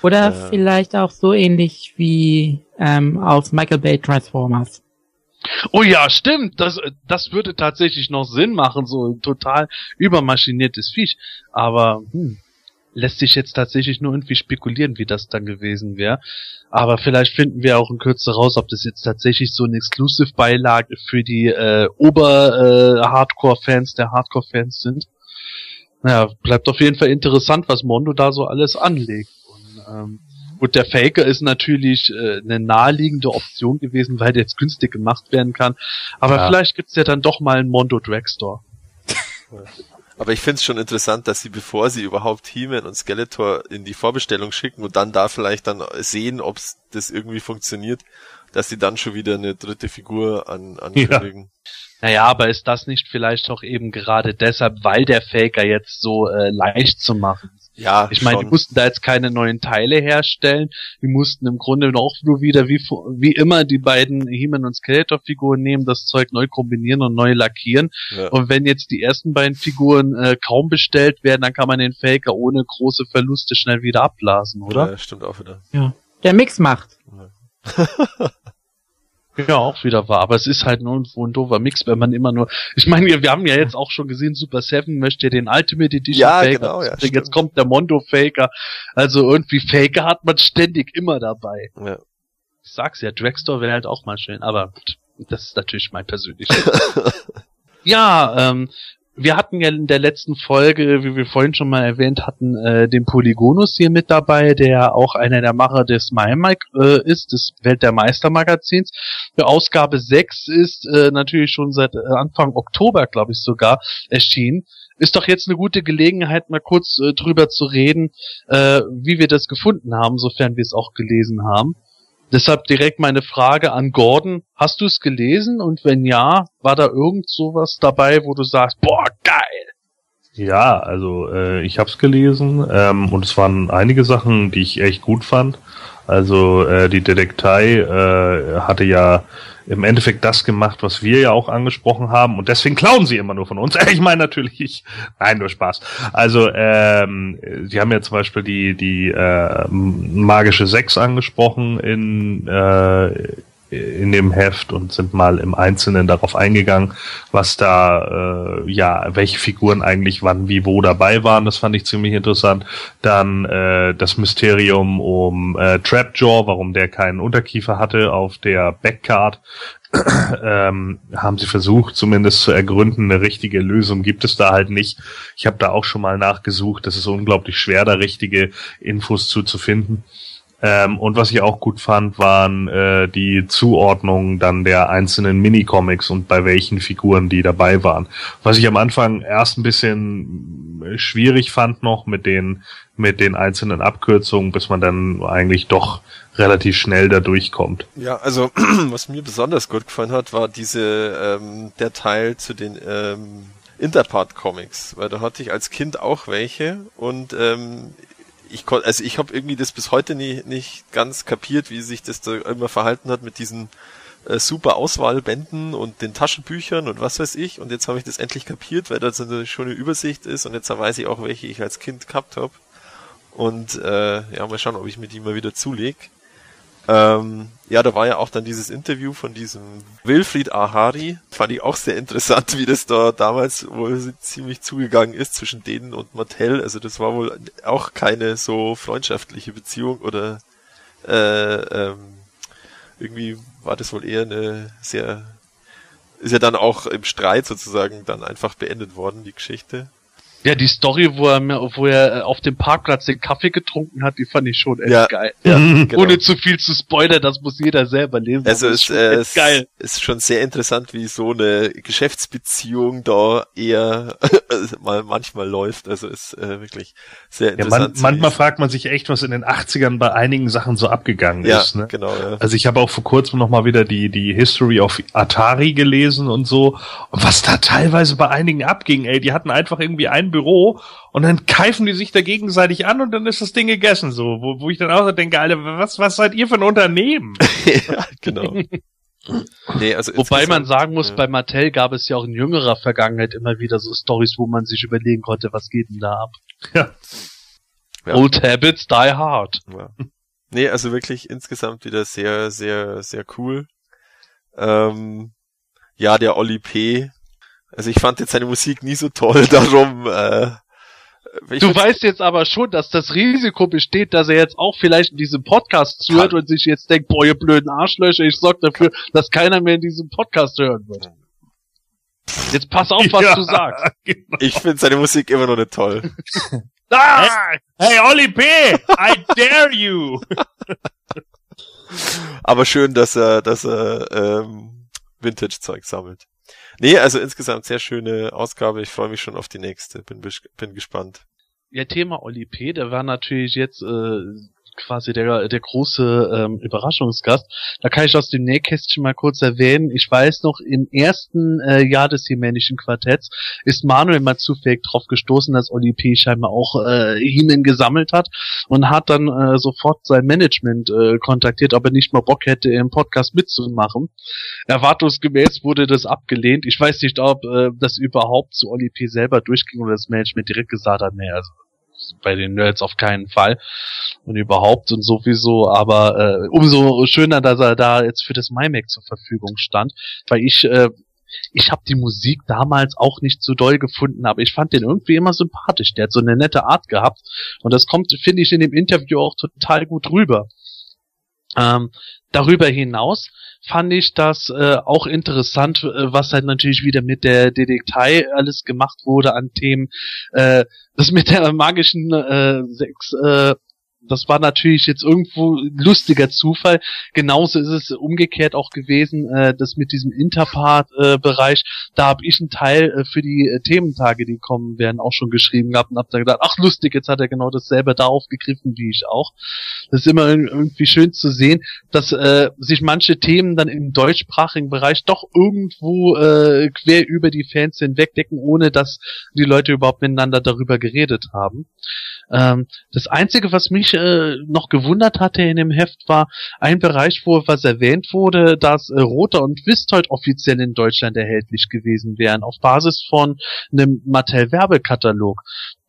Oder äh, vielleicht auch so ähnlich wie ähm, aus Michael Bay Transformers. Oh ja, stimmt. Das, das würde tatsächlich noch Sinn machen, so ein total übermaschiniertes Viech. Aber hm, lässt sich jetzt tatsächlich nur irgendwie spekulieren, wie das dann gewesen wäre. Aber vielleicht finden wir auch in Kürze raus, ob das jetzt tatsächlich so ein Exclusive-Beilage für die äh, Ober-Hardcore-Fans der Hardcore-Fans sind. Naja, bleibt auf jeden Fall interessant, was Mondo da so alles anlegt. Und, ähm, Gut, der Faker ist natürlich äh, eine naheliegende Option gewesen, weil der jetzt günstig gemacht werden kann. Aber Ja. vielleicht gibt's ja dann doch mal einen Mondo Dragstore. Aber ich finde es schon interessant, dass sie, bevor sie überhaupt He-Man und Skeletor in die Vorbestellung schicken und dann da vielleicht dann sehen, ob das irgendwie funktioniert, dass sie dann schon wieder eine dritte Figur an, ankündigen. Naja, aber ist das nicht vielleicht auch eben gerade deshalb, weil der Faker jetzt so äh, leicht zu machen ist? Ja, Ich meine, die mussten da jetzt keine neuen Teile herstellen. Die mussten im Grunde auch nur wieder wie, wie immer die beiden He-Man und Skeletor-Figuren nehmen, das Zeug neu kombinieren und neu lackieren. ja. Und wenn jetzt die ersten beiden Figuren äh, kaum bestellt werden, dann kann man den Faker ohne große Verluste schnell wieder abblasen, oder? Ja, stimmt auch wieder. Der Mix macht. Ja, auch wieder wahr. Aber es ist halt nur irgendwo ein doofer Mix, wenn man immer nur. Ich meine, wir, wir haben ja jetzt auch schon gesehen, Super Seven möchte ja den Ultimate Edition Ja, Faker. genau, ja, stimmt. jetzt kommt der Mondo Faker. Also irgendwie Faker hat man ständig immer dabei. Ja. Ich sag's ja, Dragstore wäre halt auch mal schön, aber das ist natürlich mein persönliches. ja, ähm, wir hatten ja in der letzten Folge, wie wir vorhin schon mal erwähnt hatten, äh, den Polygonus hier mit dabei, der auch einer der Macher des MyMike äh, ist, des Welt der Meister Magazins. Für Ausgabe 6 ist äh, natürlich schon seit äh, Anfang Oktober, glaube ich sogar, erschienen. Ist doch jetzt eine gute Gelegenheit, mal kurz äh, drüber zu reden, äh, wie wir das gefunden haben, sofern wir es auch gelesen haben. Deshalb direkt meine Frage an Gordon. Hast du es gelesen? Und wenn ja, war da irgend sowas dabei, wo du sagst, boah, geil. Ja, also äh, ich habe es gelesen ähm, und es waren einige Sachen, die ich echt gut fand. Also äh, die Detektei äh, hatte ja im Endeffekt das gemacht, was wir ja auch angesprochen haben und deswegen klauen sie immer nur von uns. Ich meine natürlich, ich, nein, nur Spaß. Also ähm, sie haben ja zum Beispiel die die äh, magische Sechs angesprochen in äh, in dem Heft und sind mal im Einzelnen darauf eingegangen, was da, äh, ja, welche Figuren eigentlich wann, wie, wo dabei waren. Das fand ich ziemlich interessant. Dann äh, das Mysterium um äh, Trapjaw, warum der keinen Unterkiefer hatte auf der Backcard. ähm, haben sie versucht, zumindest zu ergründen. Eine richtige Lösung gibt es da halt nicht. Ich habe da auch schon mal nachgesucht. Das ist unglaublich schwer, da richtige Infos zuzufinden. Ähm, und was ich auch gut fand, waren äh, die Zuordnungen dann der einzelnen Minicomics und bei welchen Figuren die dabei waren. Was ich am Anfang erst ein bisschen äh, schwierig fand noch mit den mit den einzelnen Abkürzungen, bis man dann eigentlich doch relativ schnell da durchkommt. Ja, also was mir besonders gut gefallen hat, war diese ähm, der Teil zu den ähm, Interpart Comics, weil da hatte ich als Kind auch welche und ähm, ich konnte, also ich habe irgendwie das bis heute nie, nicht ganz kapiert, wie sich das da immer verhalten hat mit diesen äh, super Auswahlbänden und den Taschenbüchern und was weiß ich. Und jetzt habe ich das endlich kapiert, weil da so eine schöne Übersicht ist und jetzt weiß ich auch, welche ich als Kind gehabt habe. Und äh, ja, mal schauen, ob ich mir die mal wieder zuleg. Ähm, ja, da war ja auch dann dieses Interview von diesem Wilfried Ahari. Fand ich auch sehr interessant, wie das da damals wohl ziemlich zugegangen ist zwischen denen und Mattel. Also das war wohl auch keine so freundschaftliche Beziehung oder äh, ähm, irgendwie war das wohl eher eine sehr ist ja dann auch im Streit sozusagen dann einfach beendet worden, die Geschichte. Ja, die Story, wo er, mir- wo er äh, auf dem Parkplatz den Kaffee getrunken hat, die fand ich schon echt Ja. geil. Ja, genau. Ohne zu viel zu spoilern, das muss jeder selber lesen. Also es, ist schon äh, es geil. ist schon sehr interessant, wie so eine Geschäftsbeziehung da eher mal manchmal läuft. Also ist äh, wirklich sehr Ja, interessant. man, zu manchmal fragt man sich echt, was in den 80ern bei einigen Sachen so abgegangen ja, ist. Ne? genau. Ja. Also ich habe auch vor kurzem noch mal wieder die die History of Atari gelesen und so, und was da teilweise bei einigen abging. Ey, die hatten einfach irgendwie ein Büro und dann keifen die sich da gegenseitig an und dann ist das Ding gegessen. So, wo, wo ich dann auch so denke, Alter, was was seid ihr für ein Unternehmen? ja, genau. nee, also Wobei man sagen muss, ja. bei Mattel gab es ja auch in jüngerer Vergangenheit immer wieder so Stories, wo man sich überlegen konnte, was geht denn da ab? Ja. Ja. Old Habits die hard. Ja. Nee, also wirklich insgesamt wieder sehr, sehr, sehr cool. Ähm, ja, der Oli P. Also ich fand jetzt seine Musik nie so toll, darum äh, Du weißt jetzt aber schon, dass das Risiko besteht, dass er jetzt auch vielleicht in diesem Podcast zuhört und sich jetzt denkt, boah, ihr blöden Arschlöcher, ich sorge dafür, dass keiner mehr in diesem Podcast hören wird. Jetzt pass auf, was Ja, du sagst. genau. ich finde seine Musik immer noch nicht toll. Ah! Hey, Oli P! I dare you! Aber schön, dass er, dass er ähm, Vintage-Zeug sammelt. Nee, also insgesamt sehr schöne Ausgabe. Ich freue mich schon auf die nächste. Bin, bin gespannt. Ja, Thema Oli P., der war natürlich jetzt äh, quasi der, der große ähm, Überraschungsgast. Da kann ich aus dem Nähkästchen mal kurz erwähnen. Ich weiß noch, im ersten äh, Jahr des Jemänischen Quartetts ist Manuel mal zufällig drauf gestoßen, dass Oli P. scheinbar auch äh, Hiemen gesammelt hat und hat dann äh, sofort sein Management äh, kontaktiert, ob er nicht mal Bock hätte, im Podcast mitzumachen. Erwartungsgemäß wurde das abgelehnt. Ich weiß nicht, ob äh, das überhaupt zu Oli P. selber durchging oder das Management direkt gesagt hat, nee, also bei den Nerds auf keinen Fall und überhaupt und sowieso, aber äh, umso schöner, dass er da jetzt für das MyMac zur Verfügung stand, weil ich äh, ich habe die Musik damals auch nicht so doll gefunden, aber ich fand den irgendwie immer sympathisch. Der hat so eine nette Art gehabt und das kommt, finde ich, in dem Interview auch total gut rüber. Ähm, darüber hinaus fand ich das äh, auch interessant, äh, was halt natürlich wieder mit der Detektei alles gemacht wurde an Themen. Äh, das mit der magischen äh, Sex, äh, das war natürlich jetzt irgendwo lustiger Zufall. Genauso ist es umgekehrt auch gewesen, äh, das mit diesem Interpart-Bereich. da habe ich einen Teil äh, für die äh, Thementage, die kommen werden, auch schon geschrieben gehabt und hab da gedacht, ach lustig, jetzt hat er genau dasselbe da aufgegriffen wie ich auch. Das ist immer ir- irgendwie schön zu sehen, dass äh, sich manche Themen dann im deutschsprachigen Bereich doch irgendwo äh, quer über die Fans hinwegdecken, ohne dass die Leute überhaupt miteinander darüber geredet haben. Ähm, das Einzige, was mich äh, noch gewundert hatte in dem Heft, war ein Bereich, wo was erwähnt wurde, dass äh, Roter und Wistold offiziell in Deutschland erhältlich gewesen wären, auf Basis von einem Mattel-Werbekatalog.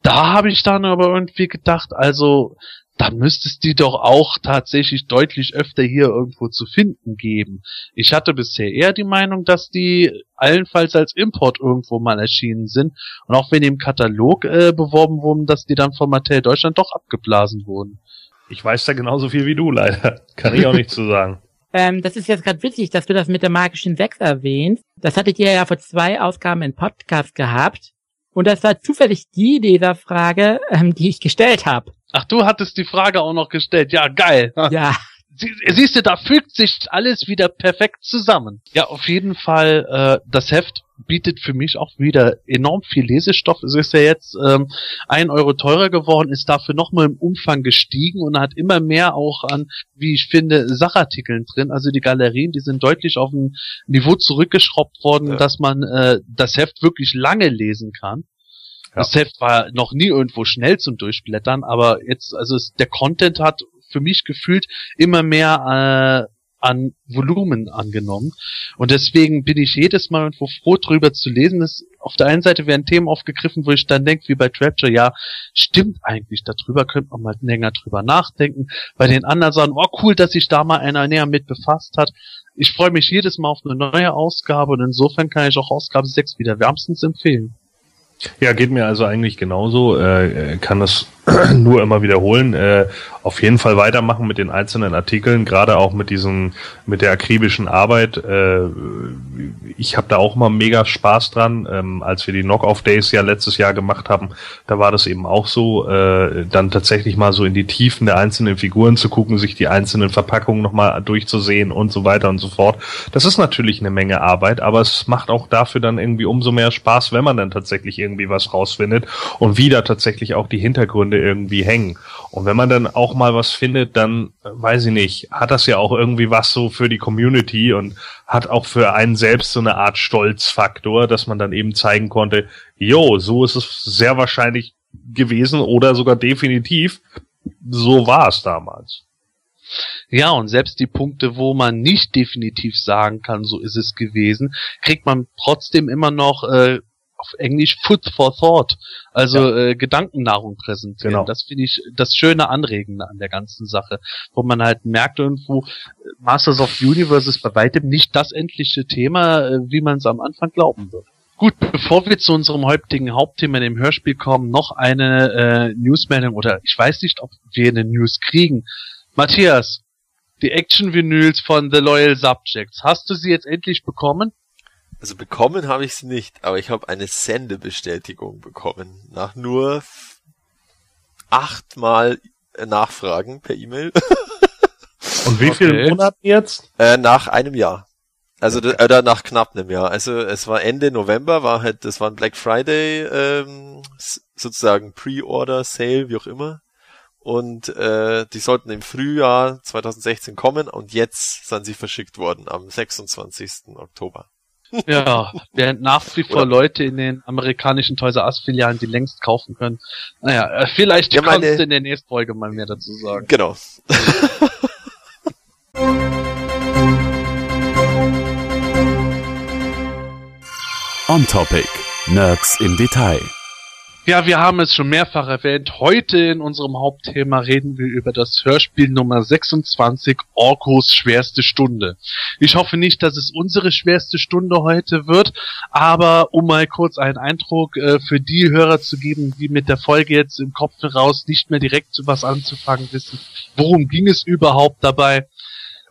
Da habe ich dann aber irgendwie gedacht, also da müsste es die doch auch tatsächlich deutlich öfter hier irgendwo zu finden geben. Ich hatte bisher eher die Meinung, dass die allenfalls als Import irgendwo mal erschienen sind und auch wenn die im Katalog äh, beworben wurden, dass die dann von Mattel Deutschland doch abgeblasen wurden. Ich weiß da genauso viel wie du, leider. Kann ich auch nichts zu sagen. Ähm, das ist jetzt gerade witzig, dass du das mit der magischen Sechs erwähnst. Das hattet ihr ja vor zwei Ausgaben im Podcast gehabt. Und das war zufällig die Leserfrage, ähm, die ich gestellt habe. Ach, du hattest die Frage auch noch gestellt. Ja, geil. Ja, Sie, siehst du, da fügt sich alles wieder perfekt zusammen. Ja, auf jeden Fall, äh, das Heft bietet für mich auch wieder enorm viel Lesestoff. Es ist ja jetzt ähm, ein Euro teurer geworden, ist dafür nochmal im Umfang gestiegen und hat immer mehr auch an, wie ich finde, Sachartikeln drin. Also die Galerien, die sind deutlich auf ein Niveau zurückgeschraubt worden, Ja. dass man äh, das Heft wirklich lange lesen kann. Ja. Das Heft war noch nie irgendwo schnell zum Durchblättern, aber jetzt, also es, der Content hat für mich gefühlt immer mehr äh, an Volumen angenommen. Und deswegen bin ich jedes Mal irgendwo froh drüber zu lesen. Das, auf der einen Seite werden Themen aufgegriffen, wo ich dann denke, wie bei Trapture, ja, stimmt eigentlich, darüber könnte man mal länger drüber nachdenken. Bei den anderen sagen, oh cool, dass sich da mal einer näher mit befasst hat. Ich freue mich jedes Mal auf eine neue Ausgabe und insofern kann ich auch Ausgabe 6 wieder wärmstens empfehlen. Ja, geht mir also eigentlich genauso. Äh, kann das nur immer wiederholen. Äh, auf jeden Fall weitermachen mit den einzelnen Artikeln, gerade auch mit diesem, mit der akribischen Arbeit. Äh, ich habe da auch mal mega Spaß dran. Ähm, als wir die Knock-Off Days ja letztes Jahr gemacht haben, da war das eben auch so, äh, dann tatsächlich mal so in die Tiefen der einzelnen Figuren zu gucken, sich die einzelnen Verpackungen nochmal durchzusehen und so weiter und so fort. Das ist natürlich eine Menge Arbeit, aber es macht auch dafür dann irgendwie umso mehr Spaß, wenn man dann tatsächlich irgendwie was rausfindet und wieder tatsächlich auch die Hintergründe irgendwie hängen. Und wenn man dann auch mal was findet, dann äh, weiß ich nicht, hat das ja auch irgendwie was so für die Community und hat auch für einen selbst so eine Art Stolzfaktor, dass man dann eben zeigen konnte, jo, so ist es sehr wahrscheinlich gewesen oder sogar definitiv, so war es damals. Ja, und selbst die Punkte, wo man nicht definitiv sagen kann, so ist es gewesen, kriegt man trotzdem immer noch äh, auf Englisch Food for Thought, also äh, Gedankennahrung präsentieren. Genau. Das finde ich das schöne Anregende an der ganzen Sache, wo man halt merkt irgendwo, Masters of the Universe ist bei weitem nicht das endliche Thema, äh, wie man es am Anfang glauben wird. Gut, bevor wir zu unserem heutigen Hauptthema in dem Hörspiel kommen, noch eine äh, Newsmeldung oder ich weiß nicht, ob wir eine News kriegen. Matthias, die Action-Vinyls von The Loyal Subjects, hast du sie jetzt endlich bekommen? Also bekommen habe ich sie nicht, aber ich habe eine Sendebestätigung bekommen. Nach nur achtmal äh, Nachfragen per E-Mail. Und wie Okay. viele Monate jetzt? äh, nach einem Jahr. Also d- oder nach knapp einem Jahr. Also es war Ende November, war halt, das war ein Black Friday ähm, sozusagen Pre-Order Sale, wie auch immer. Und äh, die sollten im Frühjahr 2016 kommen und jetzt sind sie verschickt worden am 26. Oktober. Ja, während nach wie vor Oder- Leute in den amerikanischen Toys R Us Filialen die längst kaufen können. Naja, äh, vielleicht Ja, kannst meine- du in der nächsten Folge mal mehr dazu sagen. Genau. On Topic. Nerds im Detail. Ja, wir haben es schon mehrfach erwähnt. Heute in unserem Hauptthema reden wir über das Hörspiel Nummer 26, Orkos schwerste Stunde. Ich hoffe nicht, dass es unsere schwerste Stunde heute wird, aber um mal kurz einen Eindruck äh, für die Hörer zu geben, die mit der Folge jetzt im Kopf heraus nicht mehr direkt was anzufangen wissen, worum ging es überhaupt dabei?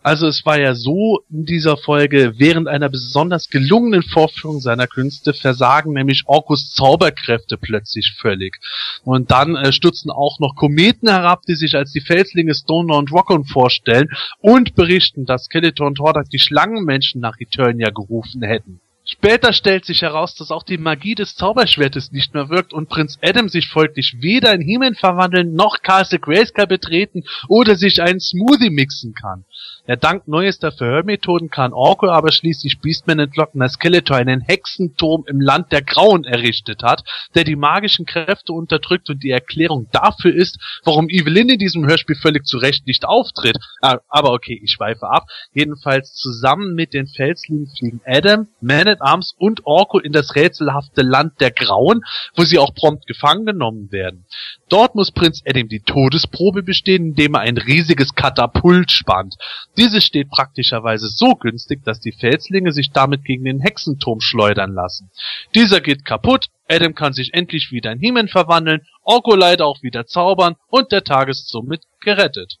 Also es war ja so in dieser Folge, während einer besonders gelungenen Vorführung seiner Künste versagen nämlich Orkus Zauberkräfte plötzlich völlig. Und dann äh, stürzen auch noch Kometen herab, die sich als die Felslinge Stoner und Rockon vorstellen und berichten, dass Skeletor und Hordak die Schlangenmenschen nach Eternia gerufen hätten. Später stellt sich heraus, dass auch die Magie des Zauberschwertes nicht mehr wirkt und Prinz Adam sich folglich weder in He-Man verwandeln noch Castle Grayskull betreten oder sich einen Smoothie mixen kann. Ja, dank neuester Verhörmethoden kann Orko aber schließlich Beastman entlocken, dass Skeletor einen Hexenturm im Land der Grauen errichtet hat, der die magischen Kräfte unterdrückt und die Erklärung dafür ist, warum Evelyn in diesem Hörspiel völlig zu Recht nicht auftritt. Ah, Aber okay, ich schweife ab. Jedenfalls zusammen mit den Felslingen fliegen Adam, Man at Arms und Orko in das rätselhafte Land der Grauen, wo sie auch prompt gefangen genommen werden. Dort muss Prinz Adam die Todesprobe bestehen, indem er ein riesiges Katapult spannt. Dieses steht praktischerweise so günstig, dass die Felslinge sich damit gegen den Hexenturm schleudern lassen. Dieser geht kaputt, Adam kann sich endlich wieder in He-Man verwandeln, Orko leider auch wieder zaubern und der Tag ist somit gerettet.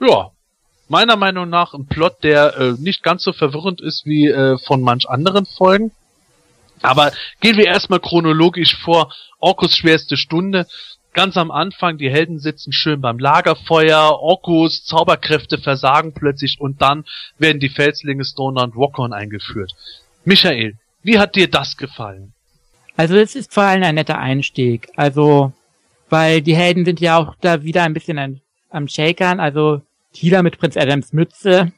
Ja, meiner Meinung nach ein Plot, der äh, nicht ganz so verwirrend ist wie äh, von manch anderen Folgen. Aber gehen wir erstmal chronologisch vor. Orkos schwerste Stunde. Ganz am Anfang, die Helden sitzen schön beim Lagerfeuer, Orkos Zauberkräfte versagen plötzlich und dann werden die Felslinge Stoner und Rockon eingeführt. Michael, wie hat dir das gefallen? Also es ist vor allem ein netter Einstieg. Also, weil die Helden sind ja auch da wieder ein bisschen an, am Shakern. Also Tila mit Prinz Adams Mütze.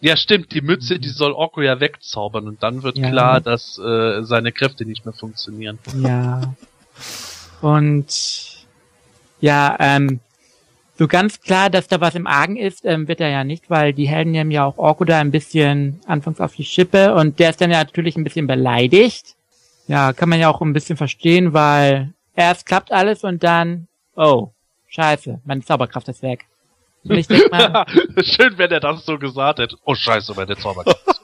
Ja, stimmt, die Mütze, die soll Orko ja wegzaubern und dann wird Ja. klar, dass äh, seine Kräfte nicht mehr funktionieren. Ja. Und ja, ähm, so ganz klar, dass da was im Argen ist, ähm, wird er ja nicht, weil die Helden nehmen ja auch Orko da ein bisschen anfangs auf die Schippe und der ist dann ja natürlich ein bisschen beleidigt. Ja, kann man ja auch ein bisschen verstehen, weil erst klappt alles und dann, oh, scheiße, meine Zauberkraft ist weg. Und ich denk mal, Schön, wenn er das so gesagt hätte. Oh scheiße, meine Zauberkraft.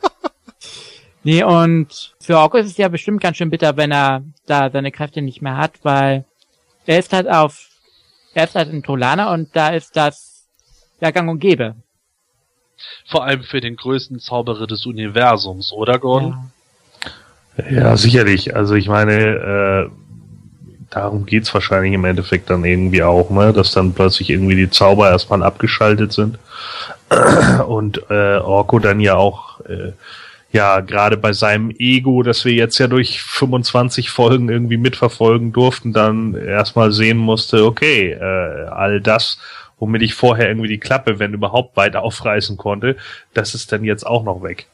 Nee, und für Orko ist es ja bestimmt ganz schön bitter, wenn er da seine Kräfte nicht mehr hat, weil er ist halt auf, er ist halt ein Tolaner und da ist das ja gang und gäbe. Vor allem für den größten Zauberer des Universums, oder Gordon? Ja. Ja, sicherlich. Also ich meine, äh, darum geht's wahrscheinlich im Endeffekt dann irgendwie auch, ne? dass dann plötzlich irgendwie die Zauber erstmal abgeschaltet sind und äh, Orko dann ja auch äh, ja gerade bei seinem Ego, das wir jetzt ja durch 25 Folgen irgendwie mitverfolgen durften, dann erstmal sehen musste, okay, äh, all das, womit ich vorher irgendwie die Klappe, wenn überhaupt, weit aufreißen konnte, das ist dann jetzt auch noch weg.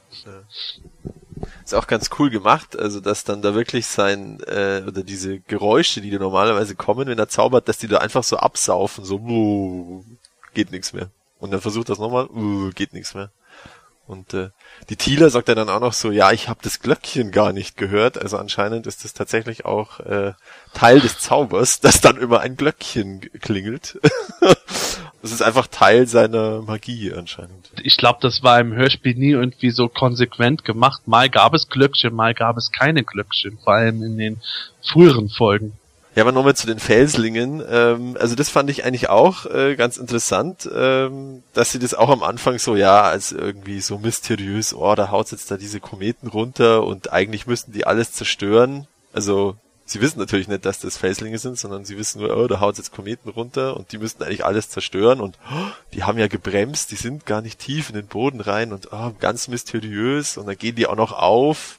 Ist auch ganz cool gemacht, also dass dann da wirklich sein, äh, oder diese Geräusche, die da normalerweise kommen, wenn er zaubert, dass die da einfach so absaufen, so uh, geht nichts mehr. Und dann versucht das nochmal, uh, geht nichts mehr. Und äh, die Thieler sagt er dann auch noch so, ja, ich habe das Glöckchen gar nicht gehört. Also anscheinend ist das tatsächlich auch äh, Teil des Zaubers, dass dann immer ein Glöckchen klingelt. Das ist einfach Teil seiner Magie anscheinend. Ich glaube, das war im Hörspiel nie irgendwie so konsequent gemacht. Mal gab es Glöckchen, mal gab es keine Glöckchen, vor allem in den früheren Folgen. Ja, aber nochmal zu den Felslingen. Ähm, also das fand ich eigentlich auch äh, ganz interessant, ähm, dass sie das auch am Anfang so, ja, als irgendwie so mysteriös, oh, da haut jetzt da diese Kometen runter und eigentlich müssten die alles zerstören. Also sie wissen natürlich nicht, dass das Felslinge sind, sondern sie wissen nur, oh, da haut jetzt Kometen runter und die müssten eigentlich alles zerstören und oh, die haben ja gebremst, die sind gar nicht tief in den Boden rein und oh, ganz mysteriös und dann gehen die auch noch auf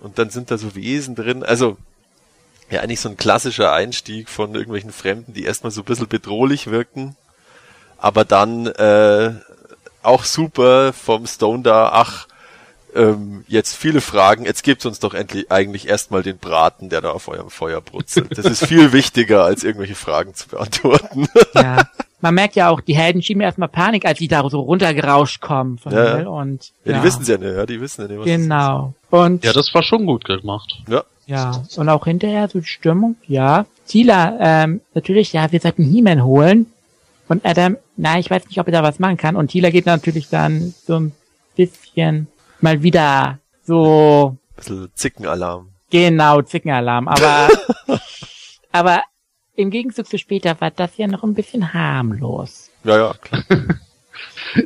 und dann sind da so Wesen drin. Also ja, eigentlich so ein klassischer Einstieg von irgendwelchen Fremden, die erstmal so ein bisschen bedrohlich wirken, aber dann äh, auch super vom Stone da, ach, ähm, jetzt viele Fragen, jetzt gebt uns doch endlich eigentlich erstmal den Braten, der da auf eurem Feuer brutzelt. Das ist viel wichtiger, als irgendwelche Fragen zu beantworten. Ja. Man merkt ja auch, die Helden schieben erstmal Panik, als sie da so runtergerauscht kommen von Ja. Himmel und Ja, ja, die wissen es ja nicht, ja, die wissen ja nicht, was Genau. Und Ja, das war schon gut gemacht. Ja. Ja, und auch hinterher so die Stimmung, ja. Tila, ähm, natürlich, ja, wir sollten He-Man holen. Und Adam, na, ich weiß nicht, ob er da was machen kann. Und Tila geht natürlich dann so ein bisschen mal wieder so, Ein bisschen Zickenalarm. genau, Zickenalarm. Aber, aber im Gegenzug zu später war das ja noch ein bisschen harmlos. Ja, ja, klar.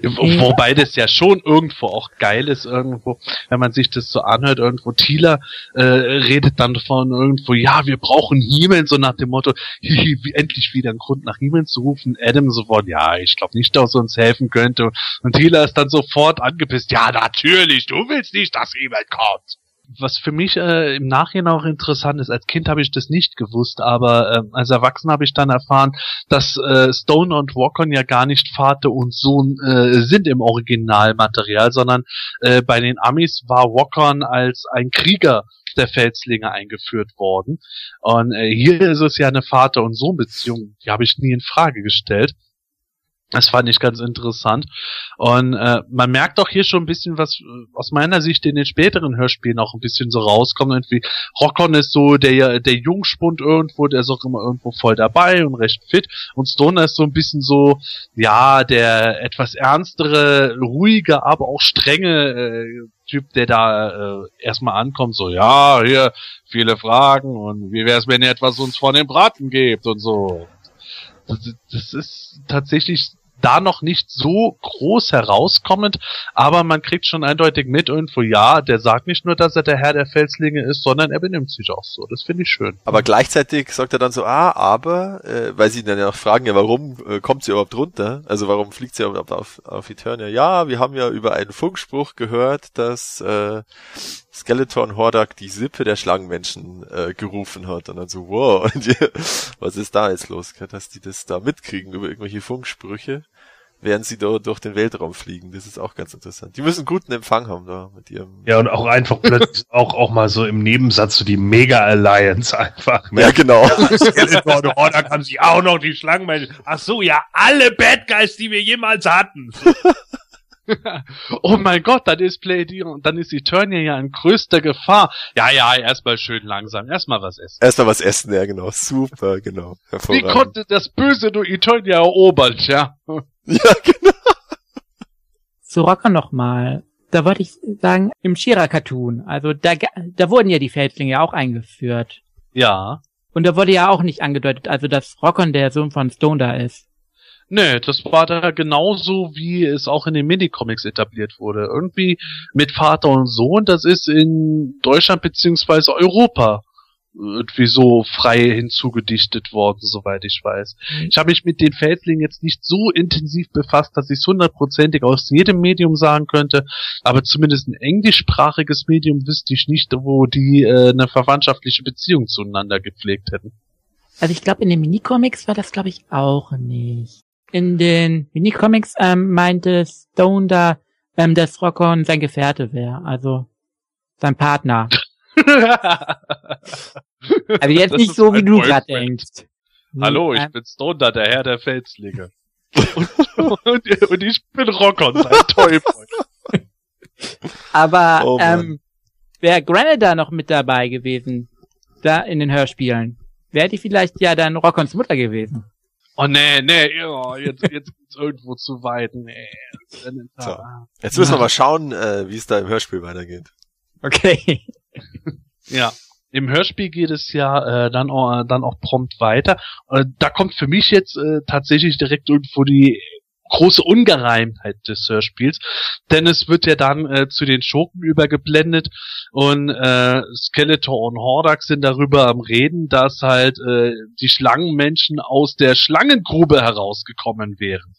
Wo- Wobei das ja schon irgendwo auch geil ist, irgendwo, wenn man sich das so anhört, irgendwo Thieler äh, redet dann von irgendwo, ja, wir brauchen He-Man, so nach dem Motto, endlich wieder ein Grund nach He-Man zu rufen. Adam sofort, ja, ich glaube nicht, dass er uns helfen könnte. Und Thieler ist dann sofort angepisst, ja, natürlich, du willst nicht, dass He-Man kommt. Was für mich äh, im Nachhinein auch interessant ist, als Kind habe ich das nicht gewusst, aber äh, als Erwachsener habe ich dann erfahren, dass äh, Stone und Walkon ja gar nicht Vater und Sohn äh, sind im Originalmaterial, sondern äh, bei den Amis war Walkon als ein Krieger der Felslinge eingeführt worden. Und äh, hier ist es ja eine Vater- und Sohn-Beziehung, die habe ich nie in Frage gestellt. Das fand ich ganz interessant. Und äh, man merkt auch hier schon ein bisschen, was aus meiner Sicht in den späteren Hörspielen auch ein bisschen so rauskommt. Irgendwie Rockon ist so der, der Jungspund irgendwo, der ist auch immer irgendwo voll dabei und recht fit. Und Stoner ist so ein bisschen so, ja, der etwas ernstere, ruhige, aber auch strenge äh, Typ, der da äh, erstmal ankommt, so, ja, hier, viele Fragen und wie wär's, wenn ihr etwas uns von den Braten gebt und so. Das ist tatsächlich da noch nicht so groß herauskommend, aber man kriegt schon eindeutig mit irgendwo, ja, der sagt nicht nur, dass er der Herr der Felslinge ist, sondern er benimmt sich auch so. Das finde ich schön. Aber gleichzeitig sagt er dann so, ah, aber, äh, weil sie ihn dann ja noch fragen, ja, warum äh, kommt sie überhaupt runter? Also warum fliegt sie überhaupt auf, auf Eternia? Ja, wir haben ja über einen Funkspruch gehört, dass äh, Skeleton Hordak die Sippe der Schlangenmenschen äh, gerufen hat. Und dann so, wow, und die, was ist da jetzt los? Dass die das da mitkriegen über irgendwelche Funksprüche, während sie da durch den Weltraum fliegen. Das ist auch ganz interessant. Die müssen guten Empfang haben da mit ihrem... Ja, und auch einfach plötzlich auch, auch mal so im Nebensatz so die Mega Alliance einfach. Ne? Ja, genau. Skeletor und Hordak haben sich auch noch die Schlangenmenschen. Ach so, ja, alle Bad Guys, die wir jemals hatten. Oh mein Gott, dann ist Pleiadion, dann ist Eternia ja in größter Gefahr. Ja, ja, erstmal schön langsam, erstmal was essen. Erstmal was essen, ja genau. Super, genau. Wie konnte das Böse nur Eternia erobern, ja? Ja, genau. Zu Rocker nochmal. Da wollte ich sagen, im Shira-Cartoon, also da, ga- da wurden ja die Felslinge auch eingeführt. Ja. Und da wurde ja auch nicht angedeutet, also dass Rockon der Sohn von Stone da ist. Nee, das war da genauso, wie es auch in den Minicomics etabliert wurde. Irgendwie mit Vater und Sohn, das ist in Deutschland beziehungsweise Europa irgendwie so frei hinzugedichtet worden, soweit ich weiß. Ich habe mich mit den Fältlingen jetzt nicht so intensiv befasst, dass ich es hundertprozentig aus jedem Medium sagen könnte, aber zumindest ein englischsprachiges Medium wüsste ich nicht, wo die äh, eine verwandtschaftliche Beziehung zueinander gepflegt hätten. Also ich glaube, in den Minicomics war das, glaube ich, auch nicht. In den Minicomics ähm, meinte Stone da, ähm, dass Rockon sein Gefährte wäre, also sein Partner. Also jetzt Das nicht so, wie du gerade denkst. Hallo, ich bin Stoner, der Herr der Felslinge. und, und, und ich bin Rockon, sein Teufel. Aber Oh ähm, wäre Granada noch mit dabei gewesen, da in den Hörspielen, wäre die vielleicht ja dann Rockons Mutter gewesen. Oh nee, nee, ja, jetzt, jetzt geht's irgendwo zu weit. Nee. So. Jetzt müssen wir mal schauen, äh, wie es da im Hörspiel weitergeht. Okay. Ja. Im Hörspiel geht es ja äh, dann, auch, dann auch prompt weiter. Äh, da kommt für mich jetzt äh, tatsächlich direkt irgendwo die große Ungereimtheit des Hörspiels, denn es wird ja dann äh, zu den Schurken übergeblendet und äh, Skeletor und Hordak sind darüber am Reden, dass halt äh, die Schlangenmenschen aus der Schlangengrube herausgekommen wären.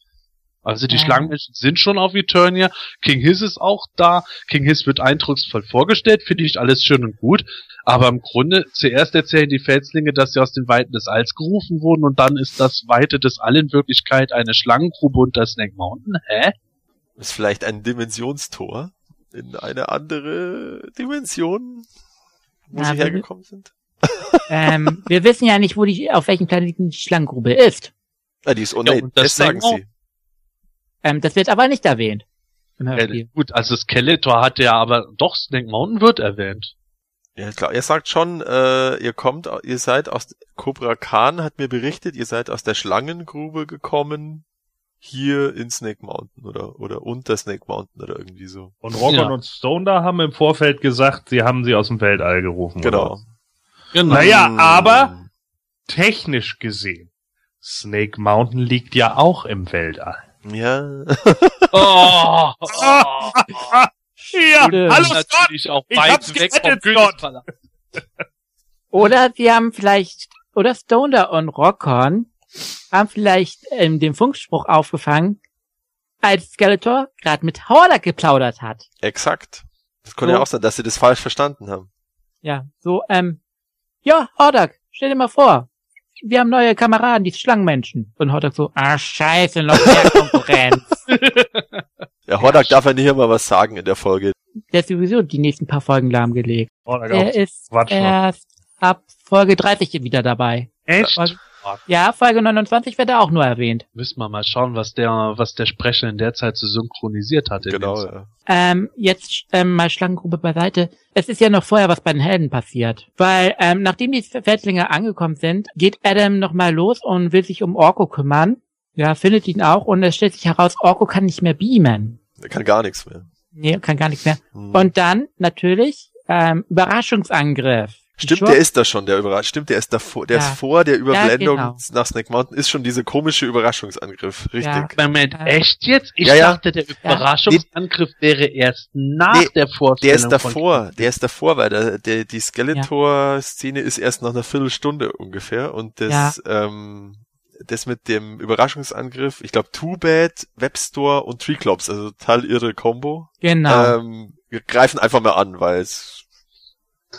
Also die Ja. Schlangenmenschen sind schon auf Eternia. King Hiss ist auch da. King Hiss wird eindrucksvoll vorgestellt, finde ich alles schön und gut. Aber im Grunde, zuerst erzählen die Felslinge, dass sie aus den Weiten des Alls gerufen wurden und dann ist das Weite des All in Wirklichkeit eine Schlangengrube unter Snake Mountain. Hä? Ist vielleicht ein Dimensionstor in eine andere Dimension, wo Ja, sie hergekommen sind. ähm, wir wissen ja nicht, wo die, auf welchem Planeten die Schlangengrube ist. Ah, die ist oh Ja, das das sagen sie. Ähm, das wird aber nicht erwähnt. Äh, gut, also Skeletor hat ja aber doch Snake Mountain wird erwähnt. Ja, klar. Er sagt schon, äh, ihr kommt, ihr seid aus Cobra Khan hat mir berichtet, ihr seid aus der Schlangengrube gekommen, hier in Snake Mountain oder oder unter Snake Mountain oder irgendwie so. Und Rockon Ja. und Stone da haben im Vorfeld gesagt, sie haben sie aus dem Weltall gerufen. Genau. Oder? Genau. Naja, aber technisch gesehen, Snake Mountain liegt ja auch im Weltall. Ja. Oh, oh, Ja, Stimmt. hallo Scott! Ich hab's weg gerettet, Königspalast. Oder sie haben vielleicht, oder Stoner und Rockon haben vielleicht ähm, den Funkspruch aufgefangen, als Skeletor gerade mit Hordak geplaudert hat. Exakt. Das könnte So. ja auch sein, dass sie das falsch verstanden haben. Ja, so, ähm, ja, Hordak, stell dir mal vor, wir haben neue Kameraden, die Schlangenmenschen. Und Hordak so, ah, scheiße, noch mehr Konkurrenz. Ja, Hordak darf ja nicht immer was sagen in der Folge. Der ist sowieso die nächsten paar Folgen lahmgelegt. Oh, da Er ist Quatsch erst ab Folge 30 wieder dabei. Echt? Folge- Ja, Folge 29 wird er auch nur erwähnt. Müssen wir mal schauen, was der, was der Sprecher in der Zeit so synchronisiert hat. Genau, ja. Ähm, jetzt ähm, mal Schlangengrube beiseite. Es ist ja noch vorher was bei den Helden passiert. Weil ähm, nachdem die Felslinge angekommen sind, geht Adam nochmal los und will sich um Orko kümmern. Ja, findet ihn auch und es stellt sich heraus, Orko kann nicht mehr beamen. Er kann gar nichts mehr. Nee, kann gar nichts mehr. Hm. Und dann natürlich ähm, Überraschungsangriff. Stimmt, der ist da schon, der Überrasch. Stimmt, der ist davor, der Ja. ist vor der Überblendung genau. nach Snake Mountain, ist schon diese komische Überraschungsangriff. Richtig. Ja. Moment, Ja. echt jetzt? Ich Ja, ja. dachte, der Überraschungsangriff wäre erst nach Nee, der Vorstellung. Der ist von- davor, der ist davor, weil der, der, die Skeletor-Szene ist erst nach einer Viertelstunde ungefähr und das, ähm, das mit dem Überraschungsangriff, ich glaube Too Bad, Webstore und Treeclops, also total irre Combo, Genau. ähm, wir greifen einfach mal an, weil es,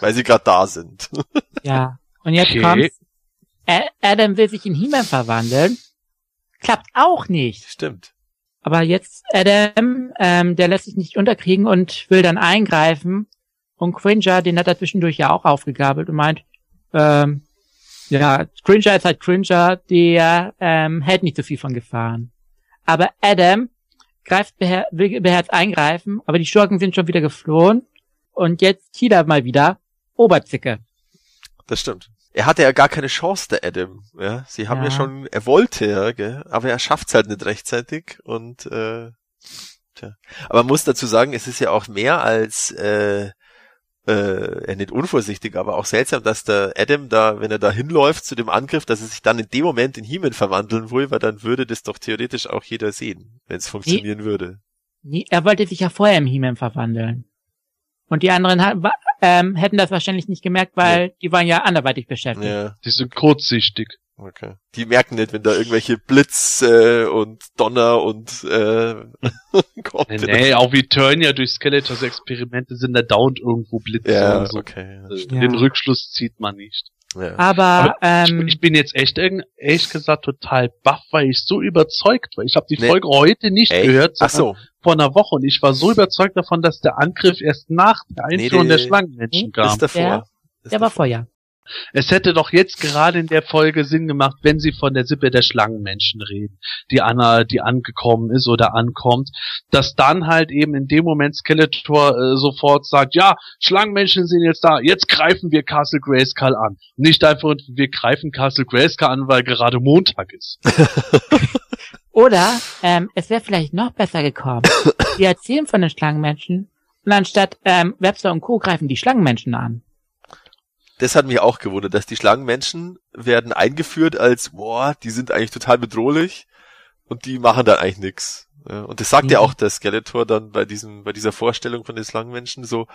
weil sie gerade da sind. Ja. Und jetzt Okay. kommt's. A- Adam will sich in He-Man verwandeln. Klappt auch nicht. Stimmt. Aber jetzt Adam, ähm, der lässt sich nicht unterkriegen und will dann eingreifen. Und Cringer, den hat er zwischendurch ja auch aufgegabelt und meint, ähm, ja, Cringer ist halt Cringer, der ähm, hält nicht so viel von Gefahren. Aber Adam greift beher will beherzt eingreifen, aber die Schurken sind schon wieder geflohen. Und jetzt Kida mal wieder Oberzicke. Das stimmt. Er hatte ja gar keine Chance, der Adam. Ja, sie haben ja, Ja. schon, er wollte ja, gell? aber er schafft's halt nicht rechtzeitig und äh, tja. Aber man muss dazu sagen, es ist ja auch mehr als äh, äh, nicht unvorsichtig, aber auch seltsam, dass der Adam da, wenn er da hinläuft zu dem Angriff, dass er sich dann in dem Moment in He-Man verwandeln will, weil dann würde das doch theoretisch auch jeder sehen, wenn es funktionieren würde. Nee, er wollte sich ja vorher im He-Man verwandeln. Und die anderen ähm, hätten das wahrscheinlich nicht gemerkt, weil die waren ja anderweitig beschäftigt. Ja, Die sind kurzsichtig. okay. Die merken nicht, wenn da irgendwelche Blitz äh, und Donner und äh, kommt. Nee, nee, auch wie Turnier durch Skeletors Experimente sind da dauernd irgendwo Blitze Ja, und so. okay. ja, stimmt. Den Rückschluss zieht man nicht. Ja. Aber, Aber ähm, Ich bin jetzt echt irgend- ehrlich gesagt total baff, weil ich so überzeugt war. Ich habe die Nee. Folge heute nicht Echt? gehört, Ach sondern so, vor einer Woche und ich war so überzeugt davon, dass der Angriff erst nach der Nee, Einführung der- der Schlangenmenschen Nee, kam. ist davor. Der- Ist der war davor. vorher. Es hätte doch jetzt gerade in der Folge Sinn gemacht, wenn sie von der Sippe der Schlangenmenschen reden, die Anna, die angekommen ist oder ankommt, dass dann halt eben in dem Moment Skeletor äh, sofort sagt, ja, Schlangenmenschen sind jetzt da, jetzt greifen wir Castle Grayskull an. Nicht einfach, wir greifen Castle Grayskull an, weil gerade Montag ist. Oder ähm, es wäre vielleicht noch besser gekommen. Wir erzählen von den Schlangenmenschen und anstatt ähm, Webster und Co. greifen die Schlangenmenschen an. Das hat mich auch gewundert, dass die Schlangenmenschen werden eingeführt als, boah, die sind eigentlich total bedrohlich und die machen dann eigentlich nix. Und das sagt ja. ja auch der Skeletor dann bei diesem, bei dieser Vorstellung von den Schlangenmenschen so,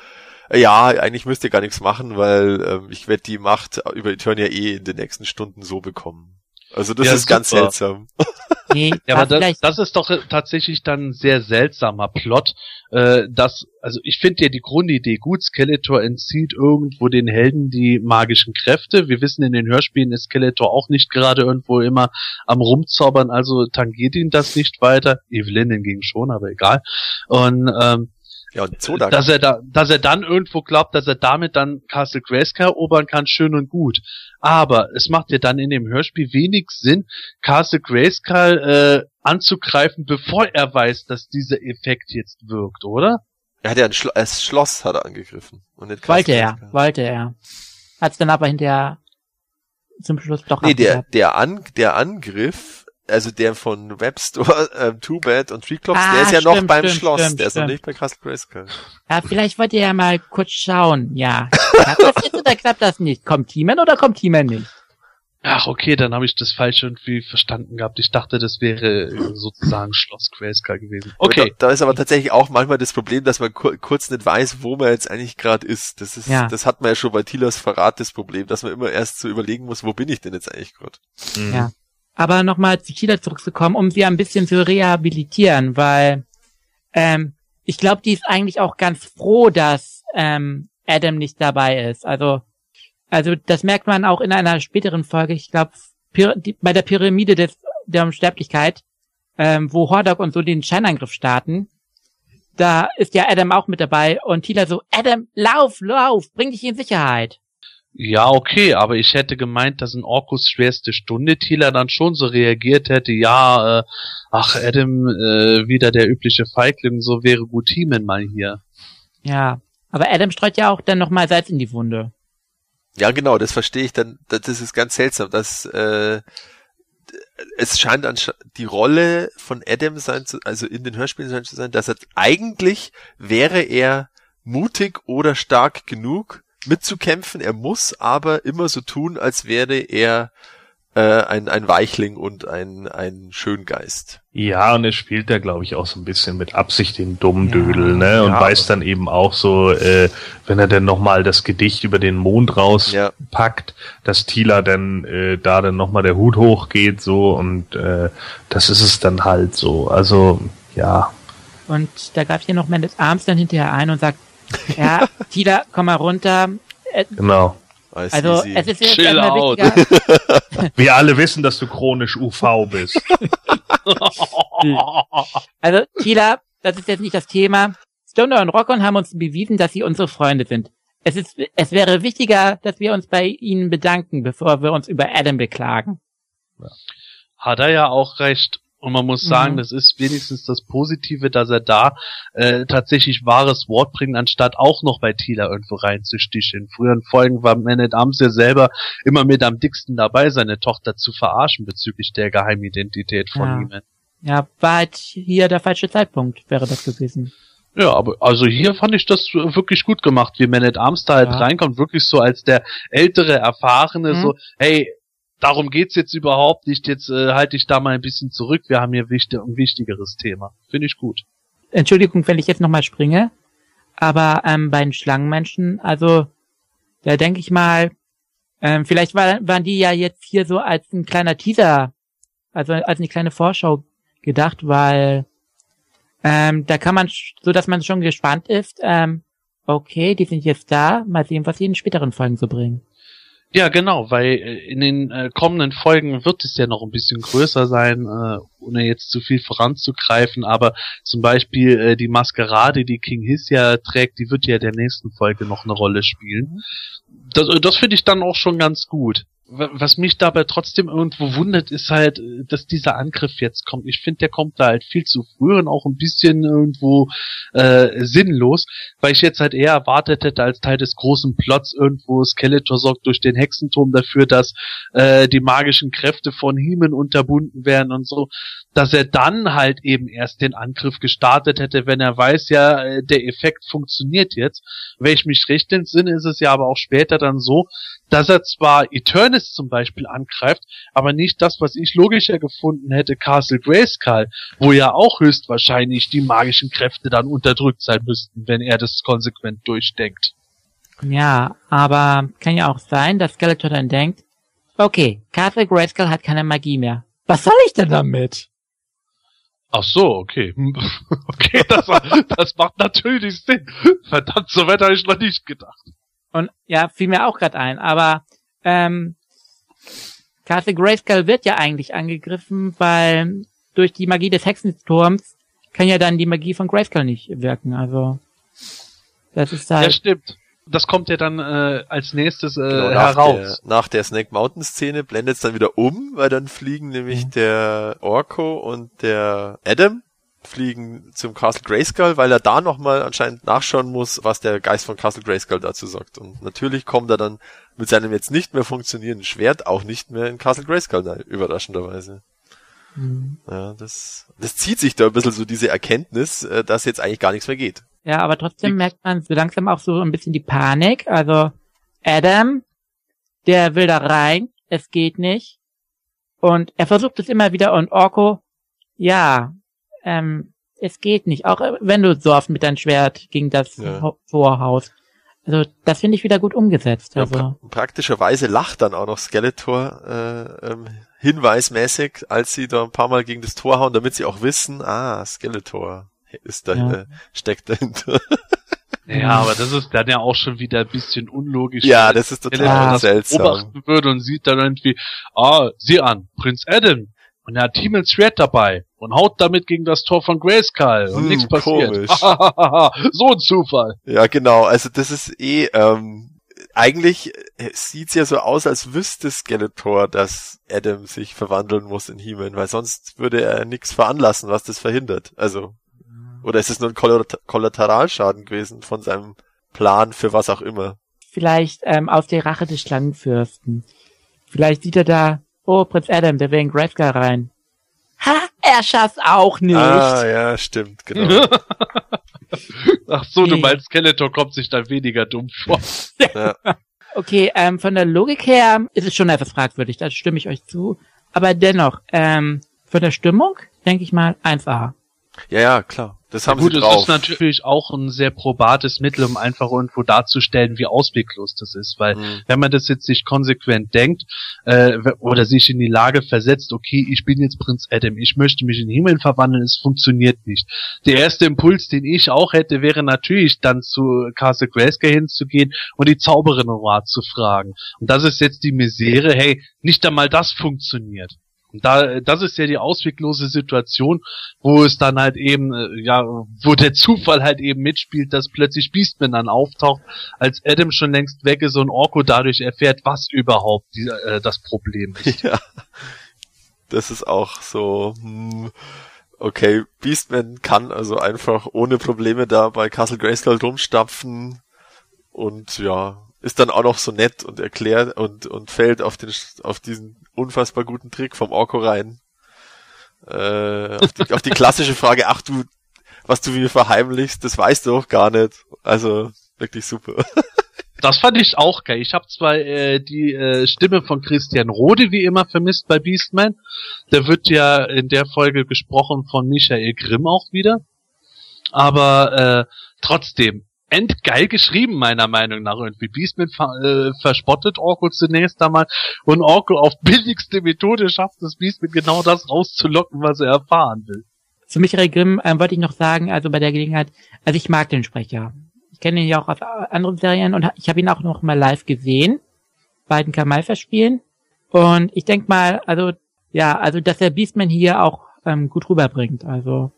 äh, ja, eigentlich müsst ihr gar nichts machen, weil ähm, ich werde die Macht über Eternia eh in den nächsten Stunden so bekommen. Also das Ja, ist ganz super. seltsam. Nee, Ja, aber das, vielleicht, das ist doch tatsächlich dann ein sehr seltsamer Plot. Äh, das, also ich finde ja die Grundidee gut. Skeletor entzieht irgendwo den Helden die magischen Kräfte. Wir wissen in den Hörspielen ist Skeletor auch nicht gerade irgendwo immer am rumzaubern, also tangiert ihn das nicht weiter. Evelyn hingegen schon, aber egal. Und ähm, Ja, und Zodak. dass er da, dass er dann irgendwo glaubt, dass er damit dann Castle Grayskull erobern kann, schön und gut. Aber es macht ja dann in dem Hörspiel wenig Sinn, Castle Grayskull äh, anzugreifen, bevor er weiß, dass dieser Effekt jetzt wirkt, oder? er hat ja ein Schlo das Schloss hat er angegriffen. Und nicht wollte er, wollte er. Hat's dann aber hinterher zum Schluss doch Nee, der, der, An der Angriff, also der von Webstore, ähm, Two Bad und Triclops, Ah, der ist ja noch stimmt, beim stimmt, Schloss, stimmt, der ist noch nicht bei Castle Grayskull. Ja, vielleicht wollt ihr ja mal kurz schauen, ja. Klappt das jetzt oder klappt das nicht? Kommt Teaman oder kommt Teaman nicht? Ach, okay, dann habe ich das falsch irgendwie verstanden gehabt. Ich dachte, das wäre äh, sozusagen Schloss Grayskull gewesen. Okay. Da, da ist aber tatsächlich auch manchmal das Problem, dass man kur kurz nicht weiß, wo man jetzt eigentlich gerade ist. Das ist, Ja. das hat man ja schon bei Tilas Verrat das Problem, dass man immer erst so überlegen muss, wo bin ich denn jetzt eigentlich gerade? Mhm. Ja. Aber nochmal zu Kila zurückzukommen, um sie ein bisschen zu rehabilitieren, weil ähm, ich glaube, die ist eigentlich auch ganz froh, dass ähm, Adam nicht dabei ist. Also, also das merkt man auch in einer späteren Folge. Ich glaube, bei der Pyramide des, der Unsterblichkeit, ähm, wo Hordog und so den Scheinangriff starten. Da ist ja Adam auch mit dabei und Tila so, Adam, lauf, lauf, bring dich in Sicherheit. Ja, okay, aber ich hätte gemeint, dass in Orkus schwerste Stunde Thieler dann schon so reagiert hätte, ja, äh, ach, Adam, äh, wieder der übliche Feigling, so wäre gut Teamen mal hier. Ja, aber Adam streut ja auch dann nochmal Salz in die Wunde. Ja, genau, das verstehe ich dann. Das das ist ganz seltsam, dass äh, es scheint ansch die Rolle von Adam sein zu, also in den Hörspielen sein zu sein, dass er eigentlich wäre er mutig oder stark genug mitzukämpfen. Er muss aber immer so tun, als wäre er äh, ein, ein Weichling und ein, ein Schöngeist. Ja, und er spielt da, glaube ich, auch so ein bisschen mit Absicht den dummen Ja, ne? Und ja, weiß dann eben auch so, äh, wenn er dann nochmal das Gedicht über den Mond Ja. rauspackt, dass Tila dann äh, da dann nochmal der Hut hochgeht, so, und äh, das ist es dann halt so. Also, ja. Und da greift hier noch at Arms dann hinterher ein und sagt, ja, Tila, komm mal runter. Äh, Genau. Weiß Also easy. es ist jetzt Chill out. Wir alle wissen, dass du chronisch UV bist. Also Tila, das ist jetzt nicht das Thema. Stoner und Rockon haben uns bewiesen, dass sie unsere Freunde sind. Es ist, es wäre wichtiger, dass wir uns bei ihnen bedanken, bevor wir uns über Adam beklagen. Hat er ja auch recht. Und man muss sagen, Mhm. das ist wenigstens das Positive, dass er da äh, tatsächlich wahres Wort bringt, anstatt auch noch bei Tila irgendwo reinzusticheln. In früheren Folgen war Man at Arms ja selber immer mit am dicksten dabei, seine Tochter zu verarschen bezüglich der Geheimidentität von Ja. ihm. Ja, war halt hier der falsche Zeitpunkt, wäre das gewesen. Ja, aber also hier fand ich das wirklich gut gemacht, wie Man at Arms da halt Ja. reinkommt, wirklich so als der ältere, erfahrene, Mhm. so, hey, darum geht's jetzt überhaupt nicht, jetzt äh, halte ich da mal ein bisschen zurück, wir haben hier wichtig, ein wichtigeres Thema. Finde ich gut. Entschuldigung, wenn ich jetzt nochmal springe, aber ähm, bei den Schlangenmenschen, also da denke ich mal, ähm, vielleicht war, waren die ja jetzt hier so als ein kleiner Teaser, also als eine kleine Vorschau gedacht, weil ähm, da kann man, so dass man schon gespannt ist, ähm, okay, die sind jetzt da, mal sehen, was sie in späteren Folgen so bringen. Ja, genau, weil äh, in den äh, kommenden Folgen wird es ja noch ein bisschen größer sein, äh, ohne jetzt zu viel voranzugreifen, aber zum Beispiel äh, die Maskerade, die King Hiss ja trägt, die wird ja der nächsten Folge noch eine Rolle spielen. das, das finde ich dann auch schon ganz gut. Wa- Was mich dabei trotzdem irgendwo wundert, ist halt, dass dieser Angriff jetzt kommt. Ich finde, der kommt da halt viel zu früh und auch ein bisschen irgendwo äh, sinnlos, weil ich jetzt halt eher erwartet hätte, als Teil des großen Plots irgendwo Skeletor sorgt durch den Hexenturm dafür, dass äh, die magischen Kräfte von Heeman unterbunden werden und so, dass er dann halt eben erst den Angriff gestartet hätte, wenn er weiß, ja, äh, der Effekt funktioniert jetzt. Wenn ich mich recht entsinne, ist es ja aber auch später dann so, dass er zwar Eternis zum Beispiel angreift, aber nicht das, was ich logischer gefunden hätte, Castle Grayskull, wo ja auch höchstwahrscheinlich die magischen Kräfte dann unterdrückt sein müssten, wenn er das konsequent durchdenkt. Ja, aber kann ja auch sein, dass Skeletor dann denkt, okay, Castle Grayskull hat keine Magie mehr. Was soll ich denn damit? Ach so, okay. Okay, das, das macht natürlich Sinn. Verdammt, so weit habe ich noch nicht gedacht. Und ja, fiel mir auch gerade ein, aber ähm, Castle Grayskull wird ja eigentlich angegriffen, weil durch die Magie des Hexensturms kann ja dann die Magie von Grayskull nicht wirken. Also das ist Ja, halt stimmt. Das kommt ja dann äh, als nächstes äh, Genau, nach, heraus. der, nach der Snake Mountain Szene blendet es dann wieder um, weil dann fliegen nämlich der Orko und der Adam fliegen zum Castle Grayskull, weil er da nochmal anscheinend nachschauen muss, was der Geist von Castle Grayskull dazu sagt. Und natürlich kommt er dann mit seinem jetzt nicht mehr funktionierenden Schwert auch nicht mehr in Castle Grayskull rein, überraschenderweise. Mhm. Ja, das, das zieht sich da ein bisschen so diese Erkenntnis, äh, dass jetzt eigentlich gar nichts mehr geht. Ja, aber trotzdem merkt man so langsam auch so ein bisschen die Panik. Also Adam, der will da rein, es geht nicht. Und er versucht es immer wieder und Orko, ja, ähm, es geht nicht. Auch äh, wenn du so oft mit deinem Schwert gegen das Ja. Ho- Vorhaus. Also das finde ich wieder gut umgesetzt. Ja, Also pra praktischerweise lacht dann auch noch Skeletor äh, ähm, hinweismäßig, als sie da ein paar Mal gegen das Tor hauen, damit sie auch wissen, ah, Skeletor ist da, Ja. äh, steckt dahinter. Ja, aber das ist dann ja auch schon wieder ein bisschen unlogisch. ja, das ist total das seltsam. beobachten würde und sieht dann irgendwie, ah, sieh an, Prinz Adam. Und er hat Timels Schwert dabei und haut damit gegen das Tor von Grayskull und Hm, nichts passiert. komisch. so ein Zufall. Ja, genau. Also das ist eh, ähm, eigentlich sieht's ja so aus, als wüsste Skeletor, dass Adam sich verwandeln muss in He-Man, weil sonst würde er nichts veranlassen, was das verhindert. Also, oder ist es nur ein Kollat- Kollateralschaden gewesen von seinem Plan für was auch immer? vielleicht ähm, aus der Rache des Schlangenfürsten. Vielleicht sieht er da, oh, Prinz Adam, der will in Grayskull rein. Er schafft's auch nicht. Ah, ja, stimmt, genau. Ach so, du meinst, Skeletor kommt sich da weniger dumm vor. ja. Okay, ähm, von der Logik her ist es schon etwas fragwürdig, da stimme ich euch zu. Aber dennoch, ähm, von der Stimmung, denke ich mal, 1A. ja, ja, klar. Das haben Gut, sie es drauf. ist natürlich auch ein sehr probates Mittel, um einfach irgendwo darzustellen, wie ausweglos das ist. Weil Mhm. wenn man das jetzt sich konsequent denkt äh, oder sich in die Lage versetzt, okay, ich bin jetzt Prinz Adam, ich möchte mich in Himmel verwandeln, es funktioniert nicht. Der erste Impuls, den ich auch hätte, wäre natürlich dann zu Castle Grayskull hinzugehen und die Zauberin Rat zu fragen. Und das ist jetzt die Misere, hey, nicht einmal das funktioniert. Und da, das ist ja die ausweglose Situation, wo es dann halt eben, äh, ja, wo der Zufall halt eben mitspielt, dass plötzlich Beastman dann auftaucht, als Adam schon längst weg ist und Orko dadurch erfährt, was überhaupt die, äh, das Problem ist. Ja. Das ist auch so, hm, okay, Beastman kann also einfach ohne Probleme da bei Castle Grayskull rumstapfen und ja, ist dann auch noch so nett und erklärt und, und fällt auf den, auf diesen unfassbar guten Trick vom Orko rein. Äh, auf, die, auf die klassische Frage, ach du, was du mir verheimlichst, das weißt du doch gar nicht. Also, wirklich super. Das fand ich auch geil. Ich habe zwar äh, die äh, Stimme von Christian Rode wie immer vermisst bei Beastman. Der wird ja in der Folge gesprochen von Michael Grimm auch wieder. Aber äh, trotzdem, endgeil geschrieben, meiner Meinung nach. Irgendwie Beastman ver äh, verspottet Orko zunächst einmal und Orko auf billigste Methode schafft es Beastman genau das rauszulocken, was er erfahren will. Zu Michael Grimm ähm, wollte ich noch sagen, also bei der Gelegenheit, also ich mag den Sprecher. Ich kenne ihn ja auch aus anderen Serien und ich habe ihn auch noch mal live gesehen, bei den Kamalfa-Spielen. Und ich denk mal, also ja, also dass der Beastman hier auch ähm, gut rüberbringt. Also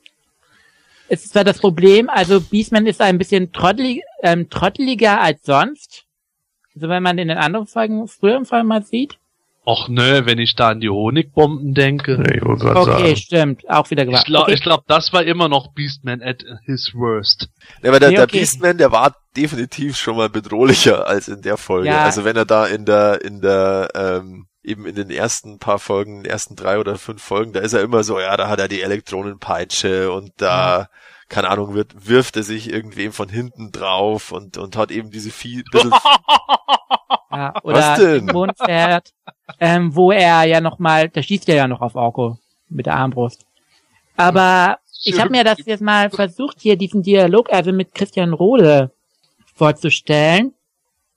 es ist zwar das Problem, also Beastman ist ein bisschen trottelig, ähm, trotteliger als sonst. Also wenn man in den anderen Folgen, früheren Folgen mal sieht. Och nö, wenn ich da an die Honigbomben denke. Ich gerade Okay, sagen. stimmt. Auch wieder Ich gewartet. glaube, okay. ich glaub, das war immer noch Beastman at his worst. Ja, aber der, Nee, der okay. Beastman, der war definitiv schon mal bedrohlicher als in der Folge. Ja. Also wenn er da in der, in der, ähm, eben in den ersten paar Folgen, in den ersten drei oder fünf Folgen, da ist er immer so, ja, da hat er die Elektronenpeitsche und da, keine Ahnung, wird, wirft er sich irgendwem von hinten drauf und, und hat eben diese viel, bisschen, Ja, Was oder denn? im Mondpferd, ähm, wo er ja noch mal, da schießt er ja noch auf Orko mit der Armbrust. Aber ich habe mir das jetzt mal versucht, hier diesen Dialog, also mit Christian Rohle vorzustellen.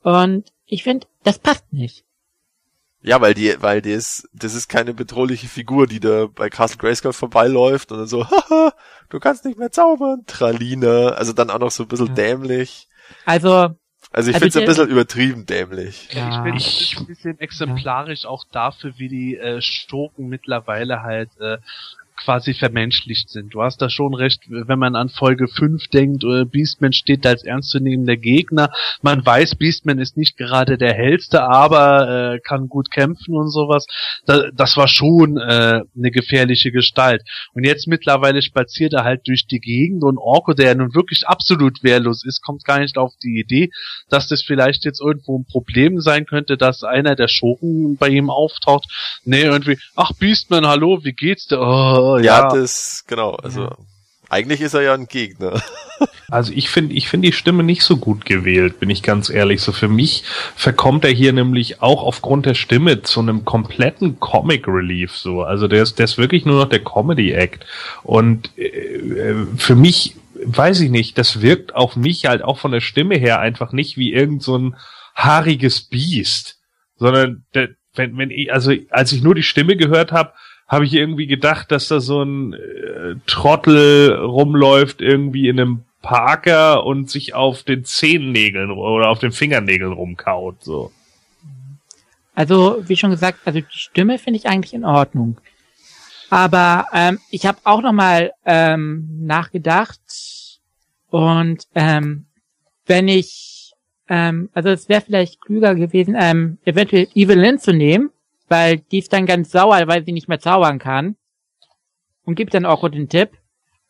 Und ich finde, das passt nicht. Ja, weil die, weil das, das ist keine bedrohliche Figur, die da bei Castle Grayskull vorbeiläuft und dann so, haha, du kannst nicht mehr zaubern, Tralina, also dann auch noch so ein bisschen Ja. dämlich. Also, Also ich Also finde es ein bisschen übertrieben dämlich. Ich ja, finde, das ist ein bisschen exemplarisch auch dafür, wie die äh, Stoken mittlerweile halt äh, quasi vermenschlicht sind. Du hast da schon recht, wenn man an Folge 5 denkt, äh, Beastman steht da als ernstzunehmender Gegner. Man weiß, Beastman ist nicht gerade der hellste, aber äh, kann gut kämpfen und sowas. Da, das war schon äh, eine gefährliche Gestalt. Und jetzt mittlerweile spaziert er halt durch die Gegend und Orko, der nun wirklich absolut wehrlos ist, kommt gar nicht auf die Idee, dass das vielleicht jetzt irgendwo ein Problem sein könnte, dass einer der Schurken bei ihm auftaucht. Nee, irgendwie, ach Beastman, hallo, wie geht's dir? Oh, ja, ja. das, genau, also eigentlich ist er ja ein Gegner. Also ich finde, ich finde die Stimme nicht so gut gewählt, bin ich ganz ehrlich. So für mich verkommt er hier nämlich auch aufgrund der Stimme zu einem kompletten Comic Relief. So, also der ist, der ist wirklich nur noch der Comedy Act. Und äh, äh, für mich weiß ich nicht, das wirkt auf mich halt auch von der Stimme her einfach nicht wie irgend so ein haariges Biest, sondern der, wenn, wenn ich, also als ich nur die Stimme gehört habe, habe ich irgendwie gedacht, dass da so ein äh, Trottel rumläuft irgendwie in einem Parker und sich auf den Zehennägeln oder auf den Fingernägeln rumkaut. So. also wie schon gesagt, also die Stimme finde ich eigentlich in Ordnung. Aber ähm, ich habe auch noch mal ähm, nachgedacht und ähm, wenn ich, ähm, also es wäre vielleicht klüger gewesen, ähm, eventuell Evelyn zu nehmen, weil die ist dann ganz sauer, weil sie nicht mehr zaubern kann und gibt dann auch den Tipp.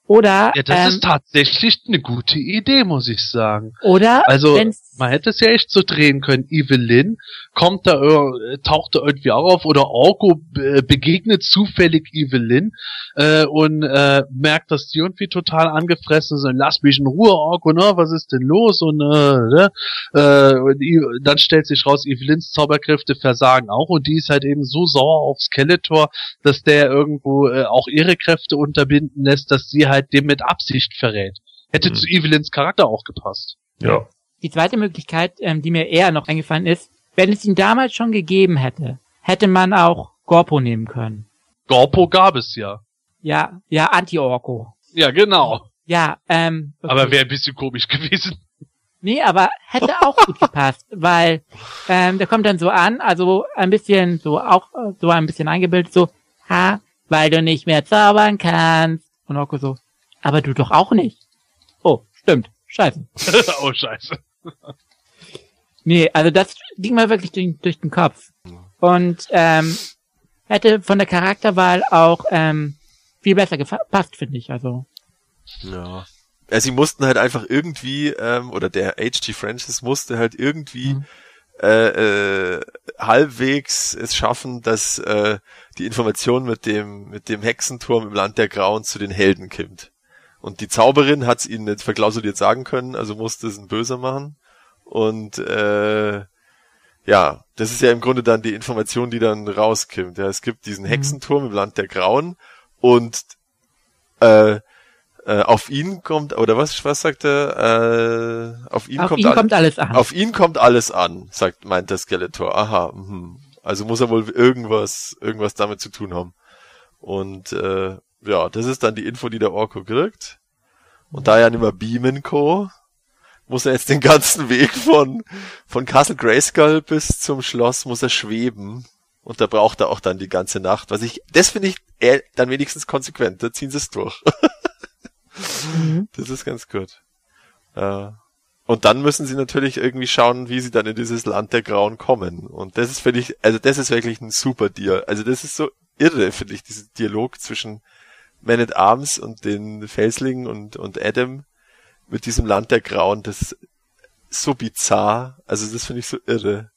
Oder Ja, das ähm, ist tatsächlich eine gute Idee, muss ich sagen. oder Also, wenn's- man hätte es ja echt so drehen können. Evelyn kommt da, ir- taucht da irgendwie auch auf oder Orko äh, begegnet zufällig Evelyn äh, und äh, merkt, dass die irgendwie total angefressen sind. Lass mich in Ruhe, Orko, ne? Was ist denn los? Und, äh, ne? äh, und dann stellt sich raus, Evelyns Zauberkräfte versagen auch und die ist halt eben so sauer auf Skeletor, dass der irgendwo äh, auch ihre Kräfte unterbinden lässt, dass sie halt dem mit Absicht verrät. Hätte Mhm. zu Evelyns Charakter auch gepasst. Ja. Die zweite Möglichkeit, ähm, die mir eher noch eingefallen ist, wenn es ihn damals schon gegeben hätte, hätte man auch Gorpo nehmen können. Gorpo gab es ja. Ja, ja, Anti-Orko. Ja, genau. Ja, ähm. okay. Aber wäre ein bisschen komisch gewesen. Nee, aber hätte auch gut gepasst, weil ähm, der kommt dann so an, also ein bisschen so auch so ein bisschen eingebildet, so, ha, weil du nicht mehr zaubern kannst. Und Orko so, aber du doch auch nicht. Oh, stimmt, scheiße. oh, scheiße. Nee, also das ging mir wirklich durch, durch den Kopf. Und ähm, hätte von der Charakterwahl auch ähm, viel besser gepasst, finde ich. Also Ja. Ja, sie mussten halt einfach irgendwie, ähm, oder der H.G. Francis musste halt irgendwie Mhm. äh, äh, halbwegs es schaffen, dass äh, die Information mit dem mit dem Hexenturm im Land der Grauen zu den Helden kommt. Und die Zauberin hat es ihnen nicht verklausuliert sagen können, also musste es ein Böser machen. Und äh, ja, das ist ja im Grunde dann die Information, die dann rauskommt. Ja, es gibt diesen Hexenturm im Land der Grauen und äh, äh, auf ihn kommt, oder was, was sagt er? Äh, auf ihn, auf kommt, ihn all- kommt alles an. auf ihn kommt alles an, sagt, meint der Skeletor. Aha, mhm. also muss er wohl irgendwas, irgendwas damit zu tun haben. Und äh, ja, das ist dann die Info, die der Orko kriegt. Und da er nicht mehr beamen kann, muss er jetzt den ganzen Weg von, von Castle Grayskull bis zum Schloss muss er schweben. Und da braucht er auch dann die ganze Nacht. Was ich, das finde ich eher, dann wenigstens konsequent. Da ziehen sie es durch. Mhm. Das ist ganz gut. Äh, Und dann müssen sie natürlich irgendwie schauen, wie sie dann in dieses Land der Grauen kommen. Und das ist, finde ich, also das ist wirklich ein super Dialog. Also das ist so irre, finde ich, dieser Dialog zwischen Man at Arms und den Felslingen und, und Adam mit diesem Land der Grauen. Das ist so bizarr. Also das finde ich so irre.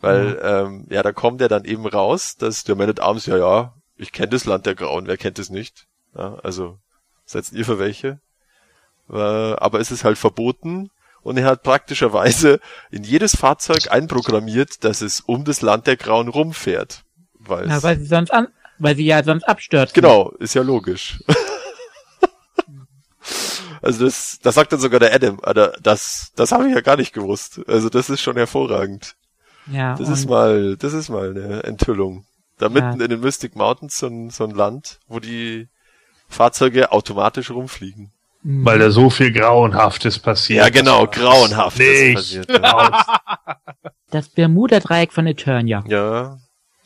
Weil, mhm. ähm, ja, da kommt er dann eben raus, dass der Man at Arms, ja, ja, ich kenne das Land der Grauen, wer kennt es nicht? Ja, also, seid ihr für welche? Äh, aber es ist halt verboten und er hat praktischerweise in jedes Fahrzeug einprogrammiert, dass es um das Land der Grauen rumfährt. Weil, ja, weil sie sonst an, weil sie ja sonst abstürzen. Genau, ist ja logisch. also das, das sagt dann sogar der Adam, Alter, das, das habe ich ja gar nicht gewusst. Also das ist schon hervorragend. Ja. Das ist mal, das ist mal eine Enthüllung. Da mitten ja. in den Mystic Mountains so ein, so ein Land, wo die Fahrzeuge automatisch rumfliegen. Mhm. Weil da so viel Grauenhaftes passiert. Ja, genau, Grauenhaftes nicht. passiert. Ja. Das Bermuda-Dreieck von Eternia. Ja,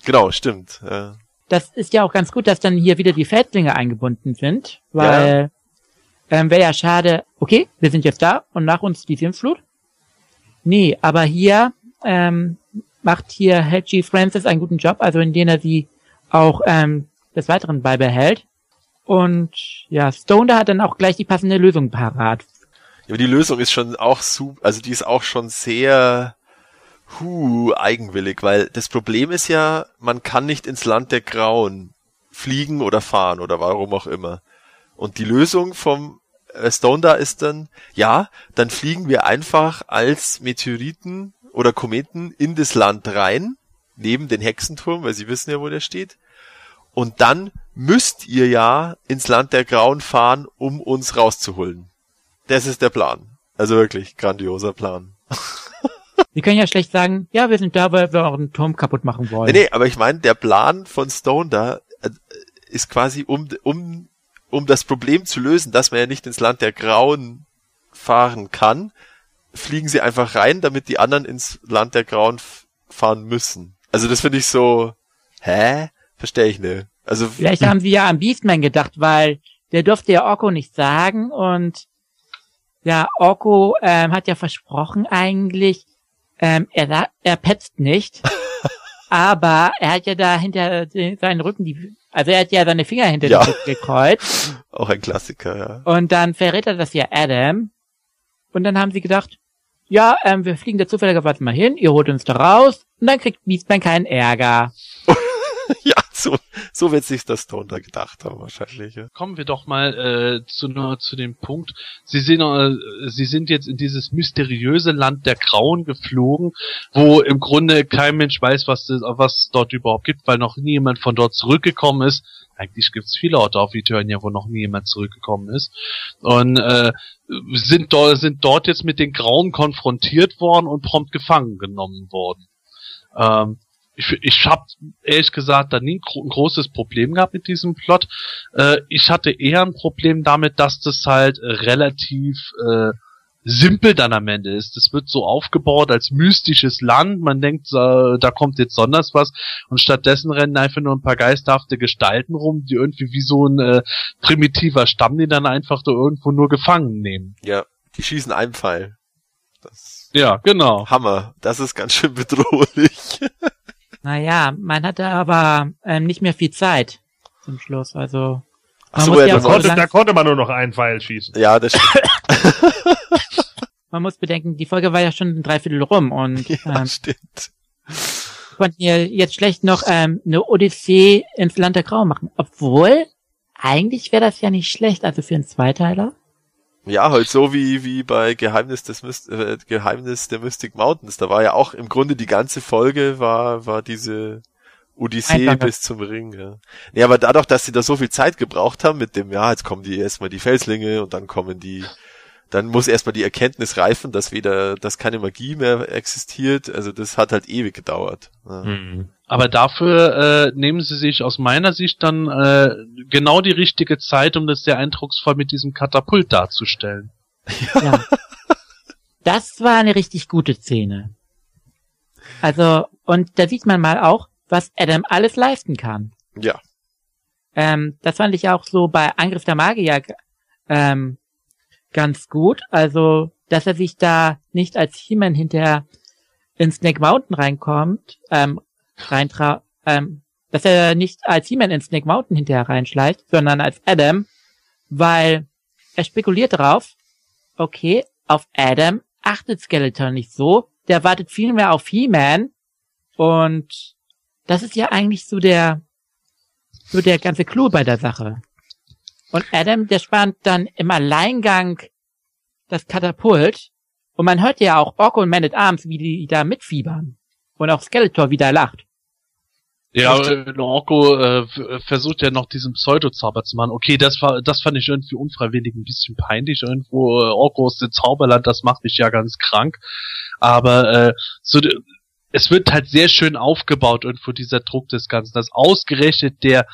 genau, stimmt. Ja. Das ist ja auch ganz gut, dass dann hier wieder die Feldlinge eingebunden sind, weil ja. ähm, wäre ja schade, okay, wir sind jetzt da und nach uns die Sintflut. Nee, aber hier ähm, macht hier Hedgie Francis einen guten Job, also indem er sie auch ähm, des Weiteren beibehält. Und ja, Stone da hat dann auch gleich die passende Lösung parat. Ja, aber die Lösung ist schon auch super, also die ist auch schon sehr hu, eigenwillig, weil das Problem ist ja, man kann nicht ins Land der Grauen fliegen oder fahren oder warum auch immer. Und die Lösung vom Stone da ist dann, ja, dann fliegen wir einfach als Meteoriten oder Kometen in das Land rein, neben den Hexenturm, weil sie wissen ja, wo der steht. Und dann müsst ihr ja ins Land der Grauen fahren, um uns rauszuholen. Das ist der Plan. Also wirklich grandioser Plan. Sie können ja schlecht sagen, ja, wir sind da, weil wir euren Turm kaputt machen wollen. Nee, nee, aber ich meine, der Plan von Stone da äh, ist quasi, um, um, um das Problem zu lösen, dass man ja nicht ins Land der Grauen fahren kann, fliegen sie einfach rein, damit die anderen ins Land der Grauen fahren müssen. Also das finde ich so, hä? Verstehe ich nicht. Also vielleicht haben sie ja an Beastman gedacht, weil der durfte ja Orko nicht sagen und ja, Orko ähm, hat ja versprochen eigentlich, ähm, er, er petzt nicht, aber er hat ja da hinter seinen Rücken die, also er hat ja seine Finger hinter ja. den Rücken gekreuzt. Auch ein Klassiker, ja. Und dann verrät er das ja Adam. Und dann haben sie gedacht, ja, ähm, wir fliegen da zufälligerweise mal hin, ihr holt uns da raus und dann kriegt Beastman keinen Ärger. So, so wird sich das Stone da gedacht haben wahrscheinlich. Ja. Kommen wir doch mal äh, zu, zu dem Punkt. Sie sind, äh, Sie sind jetzt in dieses mysteriöse Land der Grauen geflogen, wo im Grunde kein Mensch weiß, was was dort überhaupt gibt, weil noch nie jemand von dort zurückgekommen ist. Eigentlich gibt es viele Orte auf Eternia, wo noch nie jemand zurückgekommen ist. Und äh, sind, dort sind dort jetzt mit den Grauen konfrontiert worden und prompt gefangen genommen worden. Ähm, ich, ich habe ehrlich gesagt da nie ein großes Problem gehabt mit diesem Plot. Äh, ich hatte eher ein Problem damit, dass das halt relativ äh, simpel dann am Ende ist. Das wird so aufgebaut als mystisches Land. Man denkt, äh, da kommt jetzt sonders was. Und stattdessen rennen einfach nur ein paar geisterhafte Gestalten rum, die irgendwie wie so ein äh, primitiver Stamm, die dann einfach da irgendwo nur gefangen nehmen. Ja, die schießen einen Pfeil. Das ja, genau. Hammer. Das ist ganz schön bedrohlich. Naja, man hatte aber ähm, nicht mehr viel Zeit zum Schluss. Also Ach so, ja, ja da, konnte, da konnte man nur noch einen Pfeil schießen. Ja, das stimmt. man muss bedenken, die Folge war ja schon ein Dreiviertel rum und ja, ähm, stimmt. konnten ihr jetzt schlecht noch ähm, eine Odyssee ins Land der Grau machen. Obwohl, eigentlich wäre das ja nicht schlecht, also für einen Zweiteiler. Ja, halt so wie, wie bei Geheimnis des Myst äh, Geheimnis der Mystic Mountains. Da war ja auch im Grunde die ganze Folge war, war diese Odyssee Einfach. bis zum Ring, ja. Nee, aber dadurch, dass sie da so viel Zeit gebraucht haben mit dem, ja, jetzt kommen die erstmal die Felslinge und dann kommen die, dann muss erstmal die Erkenntnis reifen, dass weder, dass keine Magie mehr existiert. Also das hat halt ewig gedauert. Ja. Mhm. Aber dafür äh, nehmen sie sich aus meiner Sicht dann äh, genau die richtige Zeit, um das sehr eindrucksvoll mit diesem Katapult darzustellen. Ja. Das war eine richtig gute Szene. Also, und da sieht man mal auch, was Adam alles leisten kann. Ja. Ähm, das fand ich auch so bei Angriff der Magier ähm, ganz gut. Also, dass er sich da nicht als He-Man hinterher in Snake Mountain reinkommt, ähm, reintra, ähm, dass er nicht als He-Man in Snake Mountain hinterher reinschleicht, sondern als Adam, weil er spekuliert darauf, okay, auf Adam achtet Skeletor nicht so, der wartet viel mehr auf He-Man und das ist ja eigentlich so der, so der ganze Clou bei der Sache. Und Adam, der spannt dann im Alleingang das Katapult und man hört ja auch Orko und Man at Arms, wie die da mitfiebern. Und auch Skeletor wieder lacht. Ja, äh, Orko äh, versucht ja noch diesen Pseudo-Zauber zu machen. Okay, das war, das fand ich irgendwie unfreiwillig ein bisschen peinlich. Irgendwo äh, Orko aus dem Zauberland, das macht mich ja ganz krank. Aber äh, so, es wird halt sehr schön aufgebaut irgendwo dieser Druck des Ganzen, dass ausgerechnet der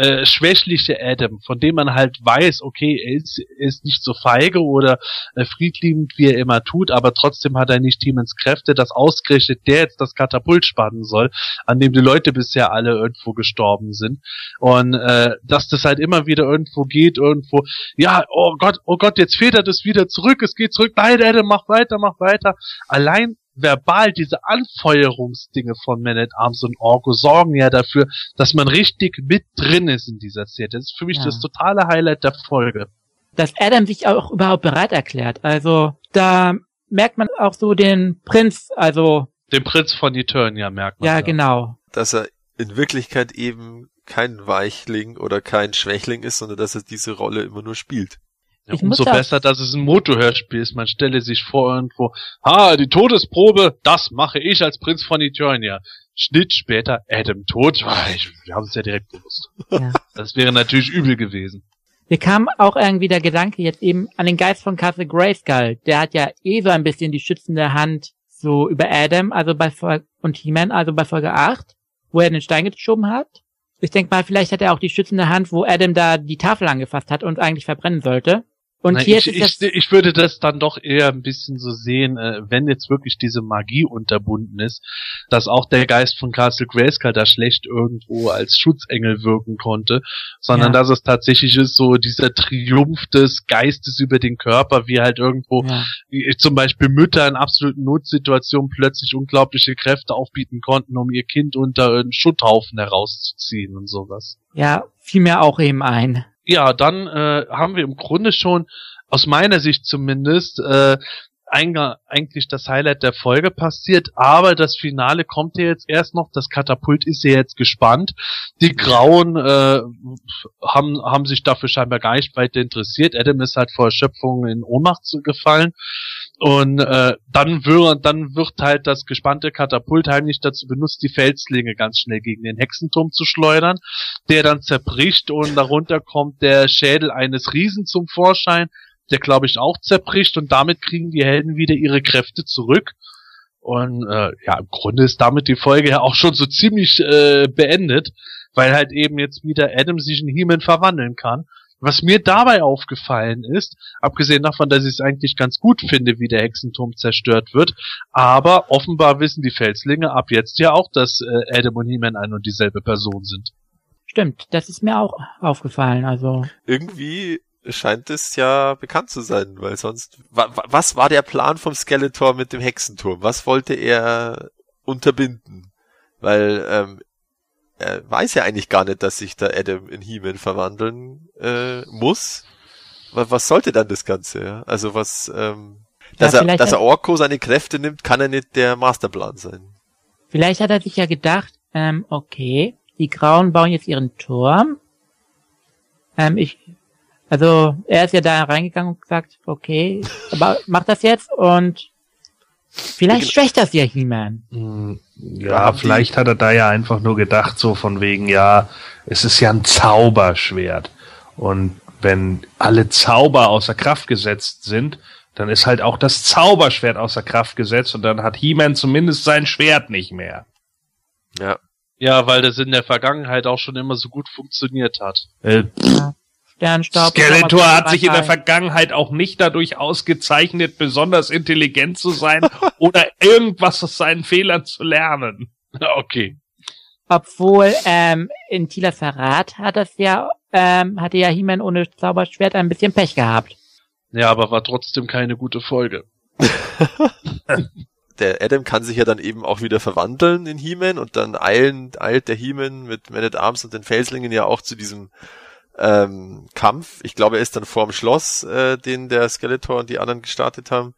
äh, schwächliche Adam, von dem man halt weiß, okay, er ist, er ist nicht so feige oder äh, friedliebend, wie er immer tut, aber trotzdem hat er nicht Tiemens Kräfte, dass ausgerechnet der jetzt das Katapult spannen soll, an dem die Leute bisher alle irgendwo gestorben sind. Und äh, dass das halt immer wieder irgendwo geht, irgendwo, ja, oh Gott, oh Gott, jetzt federt es wieder zurück, es geht zurück, nein, Adam, mach weiter, mach weiter. Allein verbal diese Anfeuerungsdinge von Man at Arms und Orko sorgen ja dafür, dass man richtig mit drin ist in dieser Szene. Das ist für mich Ja. das totale Highlight der Folge. Dass Adam sich auch überhaupt bereit erklärt. Also, da merkt man auch so den Prinz, also, Den Prinz von Eternia merkt man. ja, da. genau. Dass er in Wirklichkeit eben kein Weichling oder kein Schwächling ist, sondern dass er diese Rolle immer nur spielt. Ja, Ich umso besser, dass es ein Motorhörspiel ist. Man stelle sich vor irgendwo, ha, die Todesprobe, das mache ich als Prinz von Eternia. Schnitt später, Adam tot. Ah, Ich, wir haben es ja direkt gewusst. Ja. Das wäre natürlich übel gewesen. Mir kam auch irgendwie der Gedanke jetzt eben an den Geist von Castle Grayskull. Der hat ja eh so ein bisschen die schützende Hand so über Adam, also bei Folge, und He-Man, also bei Folge 8, wo er den Stein geschoben hat. Ich denke mal, vielleicht hat er auch die schützende Hand, wo Adam da die Tafel angefasst hat und eigentlich verbrennen sollte. Und Nein, hier ich, ich, ich würde das dann doch eher ein bisschen so sehen, äh, wenn jetzt wirklich diese Magie unterbunden ist, dass auch der Geist von Castle Grayskull da schlecht irgendwo als Schutzengel wirken konnte, sondern Ja. dass es tatsächlich ist so dieser Triumph des Geistes über den Körper, wie halt irgendwo ja, wie zum Beispiel Mütter in absoluten Notsituationen plötzlich unglaubliche Kräfte aufbieten konnten, um ihr Kind unter einen Schutthaufen herauszuziehen und sowas. ja, fiel mir auch eben ein. Ja, dann äh, haben wir im Grunde schon, aus meiner Sicht zumindest, äh, eigentlich das Highlight der Folge passiert, aber das Finale kommt ja jetzt erst noch, das Katapult ist ja jetzt gespannt. Die Grauen äh, haben, haben sich dafür scheinbar gar nicht weiter interessiert. Adam ist halt vor Erschöpfung in Ohnmacht gefallen. Und äh, dann, wird, dann wird halt das gespannte Katapult heimlich dazu benutzt, die Felslinge ganz schnell gegen den Hexenturm zu schleudern der dann zerbricht und darunter kommt der Schädel eines Riesen zum Vorschein, der glaube ich auch zerbricht und damit kriegen die Helden wieder ihre Kräfte zurück. Und äh, ja, im Grunde ist damit die Folge ja auch schon so ziemlich äh, beendet, weil halt eben jetzt wieder Adam sich in He-Man verwandeln kann. Was mir dabei aufgefallen ist, abgesehen davon, dass ich es eigentlich ganz gut finde, wie der Hexenturm zerstört wird, aber offenbar wissen die Felslinge ab jetzt ja auch, dass äh, Adam und He-Man ein und dieselbe Person sind. Stimmt, das ist mir auch aufgefallen. Also, Irgendwie scheint es ja bekannt zu sein, weil sonst, wa, wa, was war der Plan vom Skeletor mit dem Hexenturm? Was wollte er unterbinden? Weil, ähm, er weiß ja eigentlich gar nicht, dass sich da Adam in He-Man verwandeln äh, muss. Was, was sollte dann das Ganze? Ja? Also was, ähm, dass, Ja, er, vielleicht dass er Orko seine Kräfte nimmt, kann er nicht der Masterplan sein. vielleicht hat er sich ja gedacht, ähm, okay, die Grauen bauen jetzt ihren Turm. Ähm, ich, also, er ist ja da reingegangen und gesagt, okay, aber mach das jetzt und vielleicht schwächt das ja He-Man. Hm, Ja, vielleicht hat er da ja einfach nur gedacht, so von wegen, ja, es ist ja ein Zauberschwert. Und wenn alle Zauber außer Kraft gesetzt sind, dann ist halt auch das Zauberschwert außer Kraft gesetzt und dann hat He-Man zumindest sein Schwert nicht mehr. Ja. Ja, weil das in der Vergangenheit auch schon immer so gut funktioniert hat. Äh, Sternstaub. Skeletor hat sich in der Vergangenheit. Auch nicht dadurch ausgezeichnet, besonders intelligent zu sein oder irgendwas aus seinen Fehlern zu lernen. Okay. Obwohl, ähm, in Tilas Verrat hat das ja, ähm, hatte ja He-Man ohne Zauberschwert ein bisschen Pech gehabt. Ja, aber war trotzdem keine gute Folge. der Adam kann sich ja dann eben auch wieder verwandeln in He-Man und dann eilen, eilt der He-Man mit Man at Arms und den Felslingen ja auch zu diesem ähm, Kampf. Ich glaube, er ist dann vorm Schloss, äh, den der Skeletor und die anderen gestartet haben.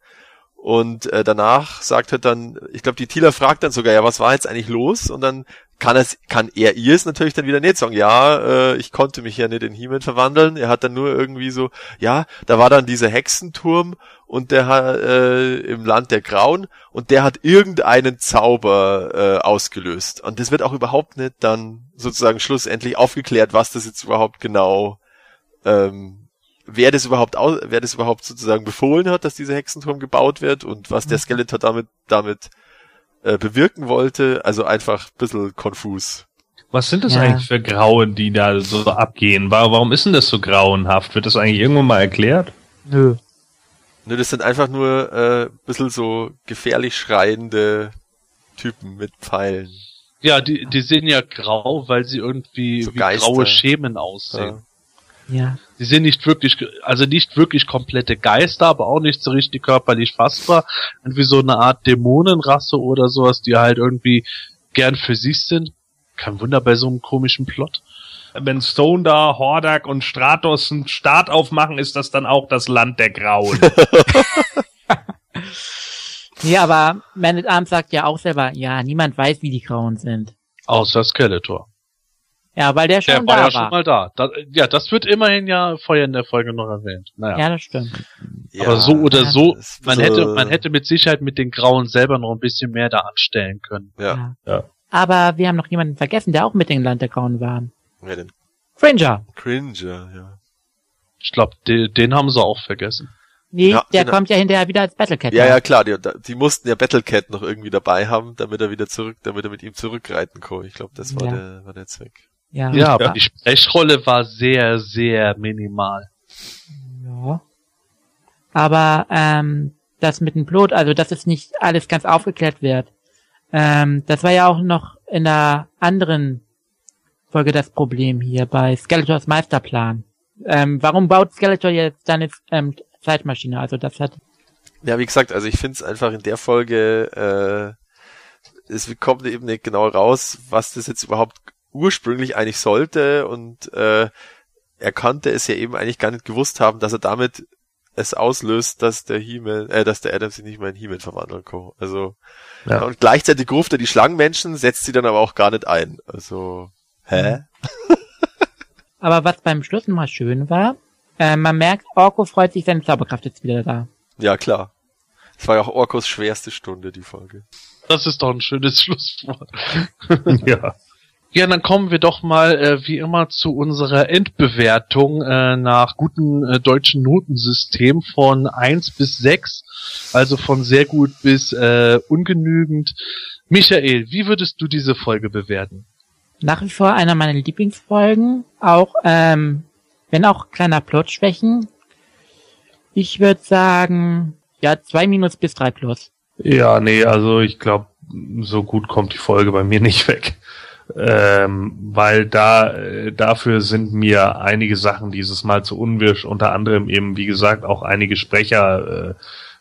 Und äh, danach sagt er dann, ich glaube, die Tila fragt dann sogar, ja, was war jetzt eigentlich los? Und dann kann es, kann er ihr es natürlich dann wieder nicht sagen, ja, äh, ich konnte mich ja nicht in He-Man verwandeln. Er hat dann nur irgendwie so, ja, da war dann dieser Hexenturm und der hat äh, im Land der Grauen und der hat irgendeinen Zauber äh, ausgelöst. Und das wird auch überhaupt nicht dann sozusagen schlussendlich aufgeklärt, was das jetzt überhaupt genau ähm, wer das überhaupt wer das überhaupt sozusagen befohlen hat, dass dieser Hexenturm gebaut wird und was der Skeletor damit damit äh, bewirken wollte. Also einfach ein bisschen konfus. Was sind das Ja. eigentlich für Grauen, die da so abgehen? Wa- Warum ist denn das so grauenhaft? Wird das eigentlich irgendwann mal erklärt? Nö. Ne, das sind einfach nur äh, ein bisschen so gefährlich schreiende Typen mit Pfeilen. Ja, die, die sind ja grau, weil sie irgendwie So wie Geister. graue Schemen aussehen. Ja. Die sind nicht wirklich, also nicht wirklich komplette Geister, aber auch nicht so richtig körperlich fassbar. Irgendwie so eine Art Dämonenrasse oder sowas, die halt irgendwie gern für sich sind. Kein Wunder bei so einem komischen Plot. Wenn Stone da, Hordak und Stratos einen Start aufmachen, ist das dann auch das Land der Grauen. Nee, aber Man at Arms sagt ja auch selber, ja, niemand weiß, wie die Grauen sind. Außer Skeletor. Ja, weil der Der schon war da ja war. schon mal da. da. Ja, das wird immerhin ja vorher in der Folge noch erwähnt. Naja. Ja, das stimmt. Aber so oder ja, so, das ist man so- hätte, man hätte mit Sicherheit mit den Grauen selber noch ein bisschen mehr da anstellen können. Ja. Ja. Aber wir haben noch jemanden vergessen, der auch mit dem Land der Grauen war. ja den Fringer. Cringer, ja. Ich glaube, den, den haben sie auch vergessen. Nee, Ja, der den- kommt ja hinterher wieder als Battlecat. Ja, ja, klar, die, die mussten ja Battlecat noch irgendwie dabei haben, damit er wieder zurück, damit er mit ihm zurückreiten kann. Ich glaube, das war Ja. der, war der Zweck. Ja. Ja, aber ja. die Sprechrolle war sehr, sehr minimal. ja. Aber ähm, das mit dem Blut, also dass es nicht alles ganz aufgeklärt wird, ähm, das war ja auch noch in der anderen Folge das Problem hier bei Skeletors Meisterplan. Ähm, warum baut Skeletor jetzt seine ähm, Zeitmaschine? Also das hat Ja, wie gesagt, also ich finde es einfach in der Folge, äh, es kommt eben nicht genau raus, was das jetzt überhaupt ursprünglich eigentlich sollte und äh, er konnte es ja eben eigentlich gar nicht gewusst haben, dass er damit es auslöst, dass der He-Man, äh, dass der Adam sich nicht mehr in He-Man verwandeln kann. Also Ja. und gleichzeitig ruft er die Schlangenmenschen, setzt sie dann aber auch gar nicht ein. Also hä? Aber was beim Schluss mal schön war, äh, man merkt, Orko freut sich, seine Zauberkraft ist wieder da. Ja klar. Es war ja auch Orkos schwerste Stunde die Folge. Das ist doch ein schönes Schlusswort. ja. Ja, dann kommen wir doch mal äh, wie immer zu unserer Endbewertung äh, nach gutem äh, deutschen Notensystem von 1 bis 6, also von sehr gut bis äh, ungenügend. Michael, wie würdest du diese Folge bewerten? Nach wie vor einer meiner Lieblingsfolgen, auch ähm, wenn auch kleiner Plotschwächen. Ich würde sagen, ja, zwei minus bis drei plus. Ja, nee, also ich glaube, so gut kommt die Folge bei mir nicht weg. Ähm, weil da äh, dafür sind mir einige Sachen dieses Mal zu unwirsch, unter anderem eben, wie gesagt, auch einige Sprecher, äh,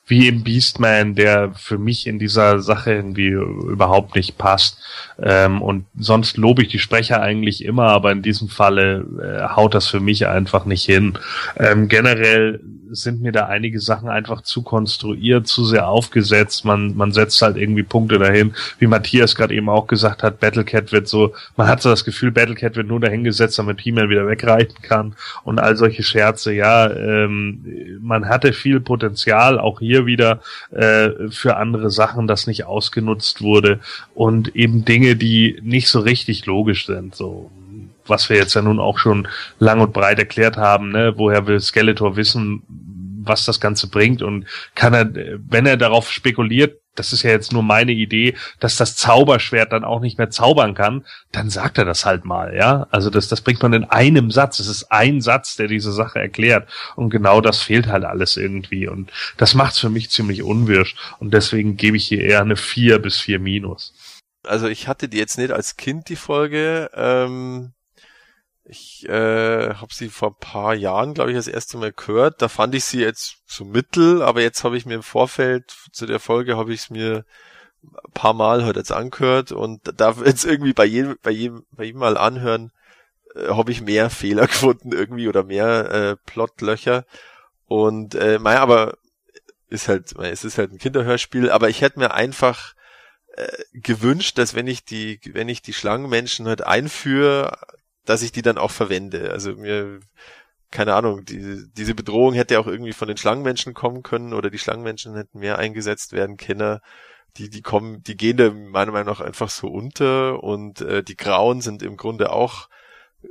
wie im Beastman, der für mich in dieser Sache irgendwie überhaupt nicht passt. Ähm, und sonst lobe ich die Sprecher eigentlich immer, aber in diesem Falle äh, haut das für mich einfach nicht hin. Ähm, generell sind mir da einige Sachen einfach zu konstruiert, zu sehr aufgesetzt. Man, man setzt halt irgendwie Punkte dahin. Wie Matthias gerade eben auch gesagt hat, Battlecat wird so, man hat so das Gefühl, Battlecat wird nur dahingesetzt, damit He-Man wieder wegreiten kann und all solche Scherze. Ja, ähm, man hatte viel Potenzial, auch hier wieder äh, für andere Sachen, das nicht ausgenutzt wurde und eben Dinge, die nicht so richtig logisch sind. So was wir jetzt ja nun auch schon lang und breit erklärt haben, ne, woher will Skeletor wissen, was das Ganze bringt und kann er, wenn er darauf spekuliert, das ist ja jetzt nur meine Idee, dass das Zauberschwert dann auch nicht mehr zaubern kann, dann sagt er das halt mal, ja. Also das, das bringt man in einem Satz. Es ist ein Satz, der diese Sache erklärt. Und genau das fehlt halt alles irgendwie. Und das macht's für mich ziemlich unwirsch. Und deswegen gebe ich hier eher eine vier bis vier minus. Also ich hatte die jetzt nicht als Kind die Folge. Ähm, Ich äh, habe sie vor ein paar Jahren, glaube ich, das erste Mal gehört. Da fand ich sie jetzt so mittel, aber jetzt habe ich mir im Vorfeld zu der Folge habe ich es mir ein paar Mal heute jetzt angehört und da jetzt irgendwie bei jedem, bei jedem, bei jedem Mal anhören, äh, habe ich mehr Fehler gefunden irgendwie oder mehr äh, Plotlöcher. Und äh, mei, aber ist halt, es ist halt ein Kinderhörspiel, aber ich hätte mir einfach äh, gewünscht, dass wenn ich die, wenn ich die Schlangenmenschen halt einführe, dass ich die dann auch verwende. Also mir, keine Ahnung, die, diese Bedrohung hätte auch irgendwie von den Schlangenmenschen kommen können oder die Schlangenmenschen hätten mehr eingesetzt werden können. Die, die kommen, die gehen da meiner Meinung nach einfach so unter und äh, die Grauen sind im Grunde auch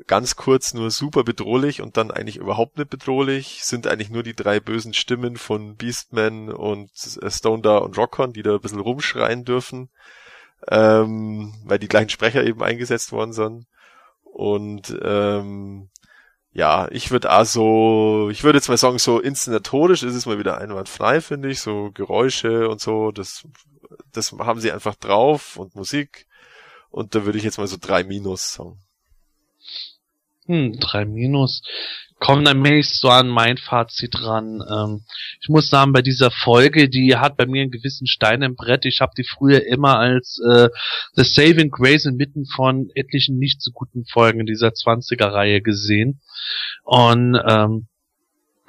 ganz kurz nur super bedrohlich und dann eigentlich überhaupt nicht bedrohlich, sind eigentlich nur die drei bösen Stimmen von Beastman und äh, Stone Da und Rockhorn, die da ein bisschen rumschreien dürfen, ähm, weil die gleichen Sprecher eben eingesetzt worden sind. Und ähm, ja, ich würde also, ich würde jetzt mal sagen, so inszenatorisch ist es mal wieder einwandfrei, finde ich, so Geräusche und so, das, das haben sie einfach drauf und Musik. Und da würde ich jetzt mal so drei Minus sagen. Hm, drei Minus. Kommen dann mäßig so an mein Fazit ran. Ähm, ich muss sagen, bei dieser Folge, die hat bei mir einen gewissen Stein im Brett. Ich habe die früher immer als äh, The Saving Grace inmitten von etlichen nicht so guten Folgen dieser 20er-Reihe gesehen. Und ähm,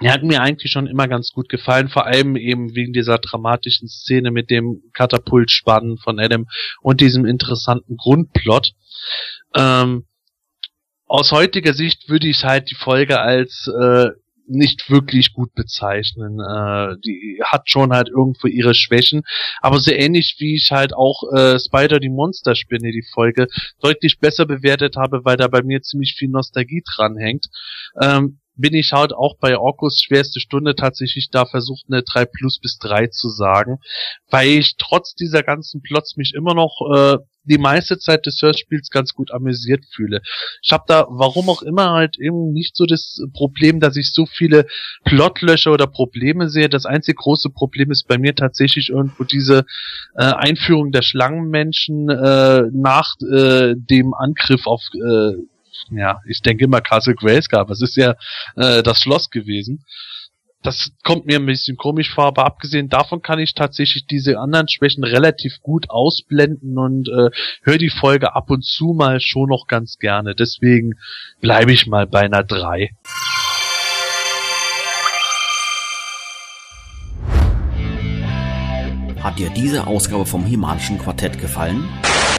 er hat mir eigentlich schon immer ganz gut gefallen, vor allem eben wegen dieser dramatischen Szene mit dem Katapultspannen von Adam und diesem interessanten Grundplot. Ähm, aus heutiger Sicht würde ich halt die Folge als äh, nicht wirklich gut bezeichnen. Äh, die hat schon halt irgendwo ihre Schwächen, aber so ähnlich wie ich halt auch äh, Spider die Monsterspinne die Folge deutlich besser bewertet habe, weil da bei mir ziemlich viel Nostalgie dranhängt. Ähm, bin ich halt auch bei Orkus schwerste Stunde tatsächlich da versucht, eine 3 plus bis 3 zu sagen, weil ich trotz dieser ganzen Plots mich immer noch äh, die meiste Zeit des Hörspiels ganz gut amüsiert fühle. Ich habe da, warum auch immer, halt eben nicht so das Problem, dass ich so viele Plotlöcher oder Probleme sehe. Das einzige große Problem ist bei mir tatsächlich irgendwo diese äh, Einführung der Schlangenmenschen äh, nach äh, dem Angriff auf äh, ja, ich denke immer Castle Grayskull, aber es ist ja äh, das Schloss gewesen. Das kommt mir ein bisschen komisch vor, aber abgesehen davon kann ich tatsächlich diese anderen Schwächen relativ gut ausblenden und äh, höre die Folge ab und zu mal schon noch ganz gerne. Deswegen bleibe ich mal bei einer 3. Hat dir diese Ausgabe vom Himalischen Quartett gefallen?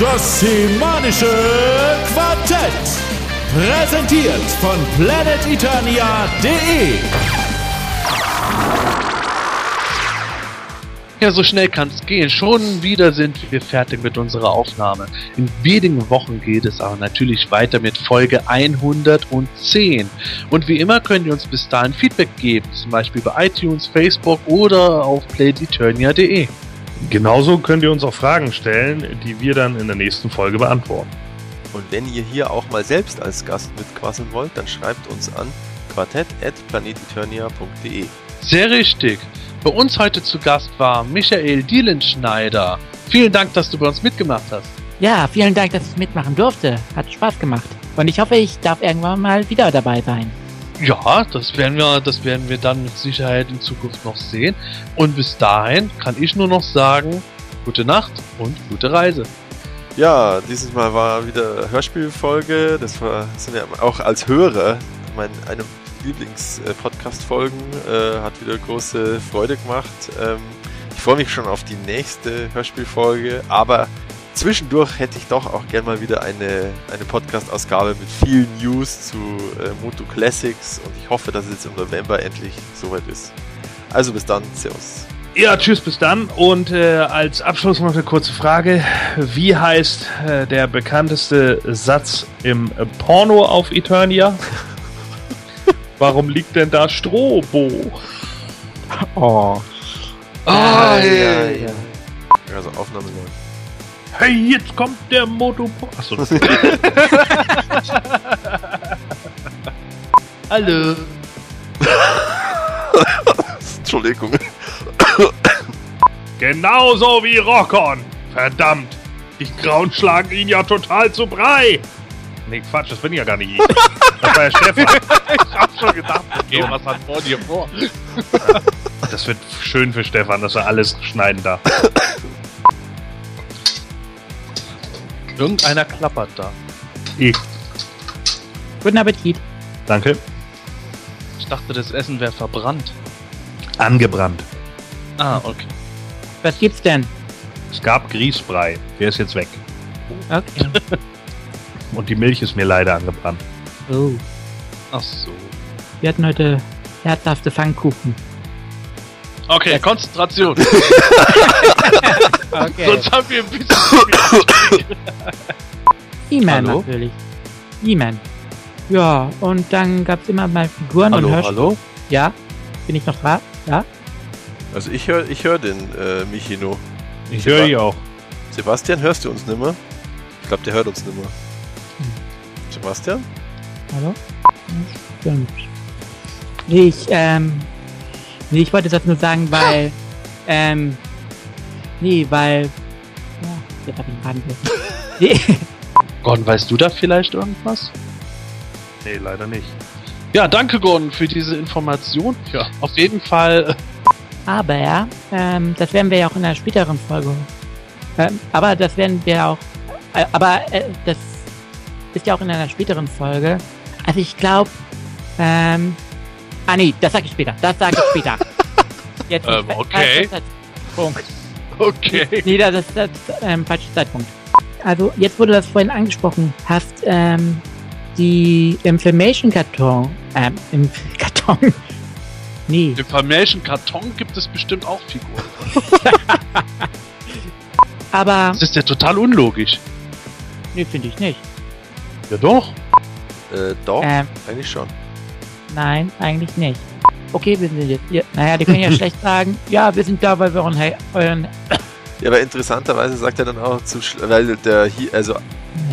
Das Semanische Quartett. Präsentiert von planeteternia.de. Ja, so schnell kann's gehen. Schon wieder sind wir fertig mit unserer Aufnahme. In wenigen Wochen geht es aber natürlich weiter mit Folge 110. Und wie immer könnt ihr uns bis dahin Feedback geben, zum Beispiel bei iTunes, Facebook oder auf playdeturnia.de. Genauso könnt ihr uns auch Fragen stellen, die wir dann in der nächsten Folge beantworten. Und wenn ihr hier auch mal selbst als Gast mitquasseln wollt, dann schreibt uns an quartett.planeteternia.de. Sehr richtig. Bei uns heute zu Gast war Michael Dielenschneider. Vielen Dank, dass du bei uns mitgemacht hast. Ja, vielen Dank, dass ich mitmachen durfte. Hat Spaß gemacht. Und ich hoffe, ich darf irgendwann mal wieder dabei sein. Ja, das werden wir, das werden wir dann mit Sicherheit in Zukunft noch sehen. Und bis dahin kann ich nur noch sagen, gute Nacht und gute Reise. Ja, dieses Mal war wieder Hörspielfolge. Das war sind ja auch als Hörer mein eine Lieblings-Podcast-Folgen. Äh, hat wieder große Freude gemacht. Ähm, ich freue mich schon auf die nächste Hörspielfolge, aber zwischendurch hätte ich doch auch gerne mal wieder eine, eine Podcast-Ausgabe mit vielen News zu äh, Moto Classics und ich hoffe, dass es jetzt im November endlich soweit ist. Also bis dann, Servus. Ja, tschüss, bis dann. Und äh, als Abschluss noch eine kurze Frage. Wie heißt äh, der bekannteste Satz im äh, Porno auf Eternia? Warum liegt denn da Strobo? Oh. Ah, ja, ja. Also Aufnahme läuft. Hey, jetzt kommt der Motopod. Achso. Hallo. Entschuldigung. Genauso wie Rockon. Verdammt. Die Grauen schlagen ihn ja total zu Brei. Nee, Quatsch, das bin ja gar nicht ich. Das war ja Stefan. Ich hab schon gedacht, okay, was hat vor dir vor? Das wird schön für Stefan, dass er alles schneiden darf. Irgendeiner klappert da. Ich. Guten Appetit. Danke. Ich dachte, das Essen wäre verbrannt. Angebrannt. Ah, okay. Was gibt's denn? Es gab Grießbrei. Der ist jetzt weg. Okay. Und die Milch ist mir leider angebrannt. Oh. Ach so. Wir hatten heute herzhafte Pfannkuchen. Okay, Konzentration. Okay. Sonst haben wir ein bisschen. E-Man natürlich. E-Man. Ja, und dann gab's immer mal Figuren und Hallo, Hörspiele. hallo? Ja? Bin ich noch da? Ja? Also ich höre ich hör den äh, Michino. Ich höre die auch. Sebastian, hörst du uns nimmer? Ich glaube, der hört uns nimmer. Sebastian? Hallo? Stimmt. Ich, ähm, nee, ich wollte das nur sagen, weil, ähm, nee, weil, ja, jetzt hab ich einen Faden. Nee, Gordon, weißt du da vielleicht irgendwas? Nee, leider nicht. Ja, danke Gordon für diese Information. Ja. Auf jeden Fall. aber, ähm, das werden wir ja auch in einer späteren Folge, ähm, aber das werden wir auch, äh, aber, äh, das ist ja auch in einer späteren Folge. Also ich glaube, ähm, ah nee, das sag ich später, das sag ich später. Jetzt Ähm, okay. Ist Punkt. Okay. Nee, das ist ist, ähm, falscher Zeitpunkt. Also, jetzt wurde das vorhin angesprochen, hast ähm, die Information-Karton, ähm, im Karton, nee, Im Formation Karton gibt es bestimmt auch Figuren. aber, Das ist ja total unlogisch. nee, finde ich nicht. Ja doch. Äh, doch, Ähm, eigentlich schon. Nein, eigentlich nicht. Okay, wir sind jetzt, ja, naja, die können ja schlecht sagen, ja, wir sind da, weil wir euren, Ja, aber interessanterweise sagt er dann auch zu, schl- weil der hier, also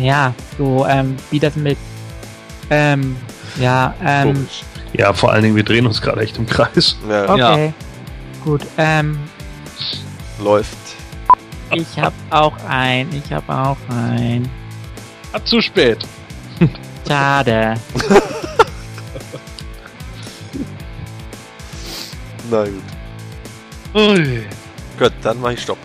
ja, so, ähm, wie das mit, ähm, ja, ähm, komisch. Ja, vor allen Dingen, wir drehen uns gerade echt im Kreis. Ja, okay, gut, ähm, läuft. ich hab auch ein, ich hab auch ein, Hat zu spät. schade. Na gut. Ui. Gut, dann mache ich Stopp.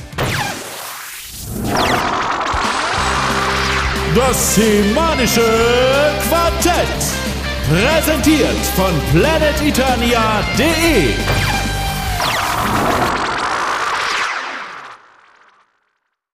Das semanische Quartett. Präsentiert von planeteternia.de.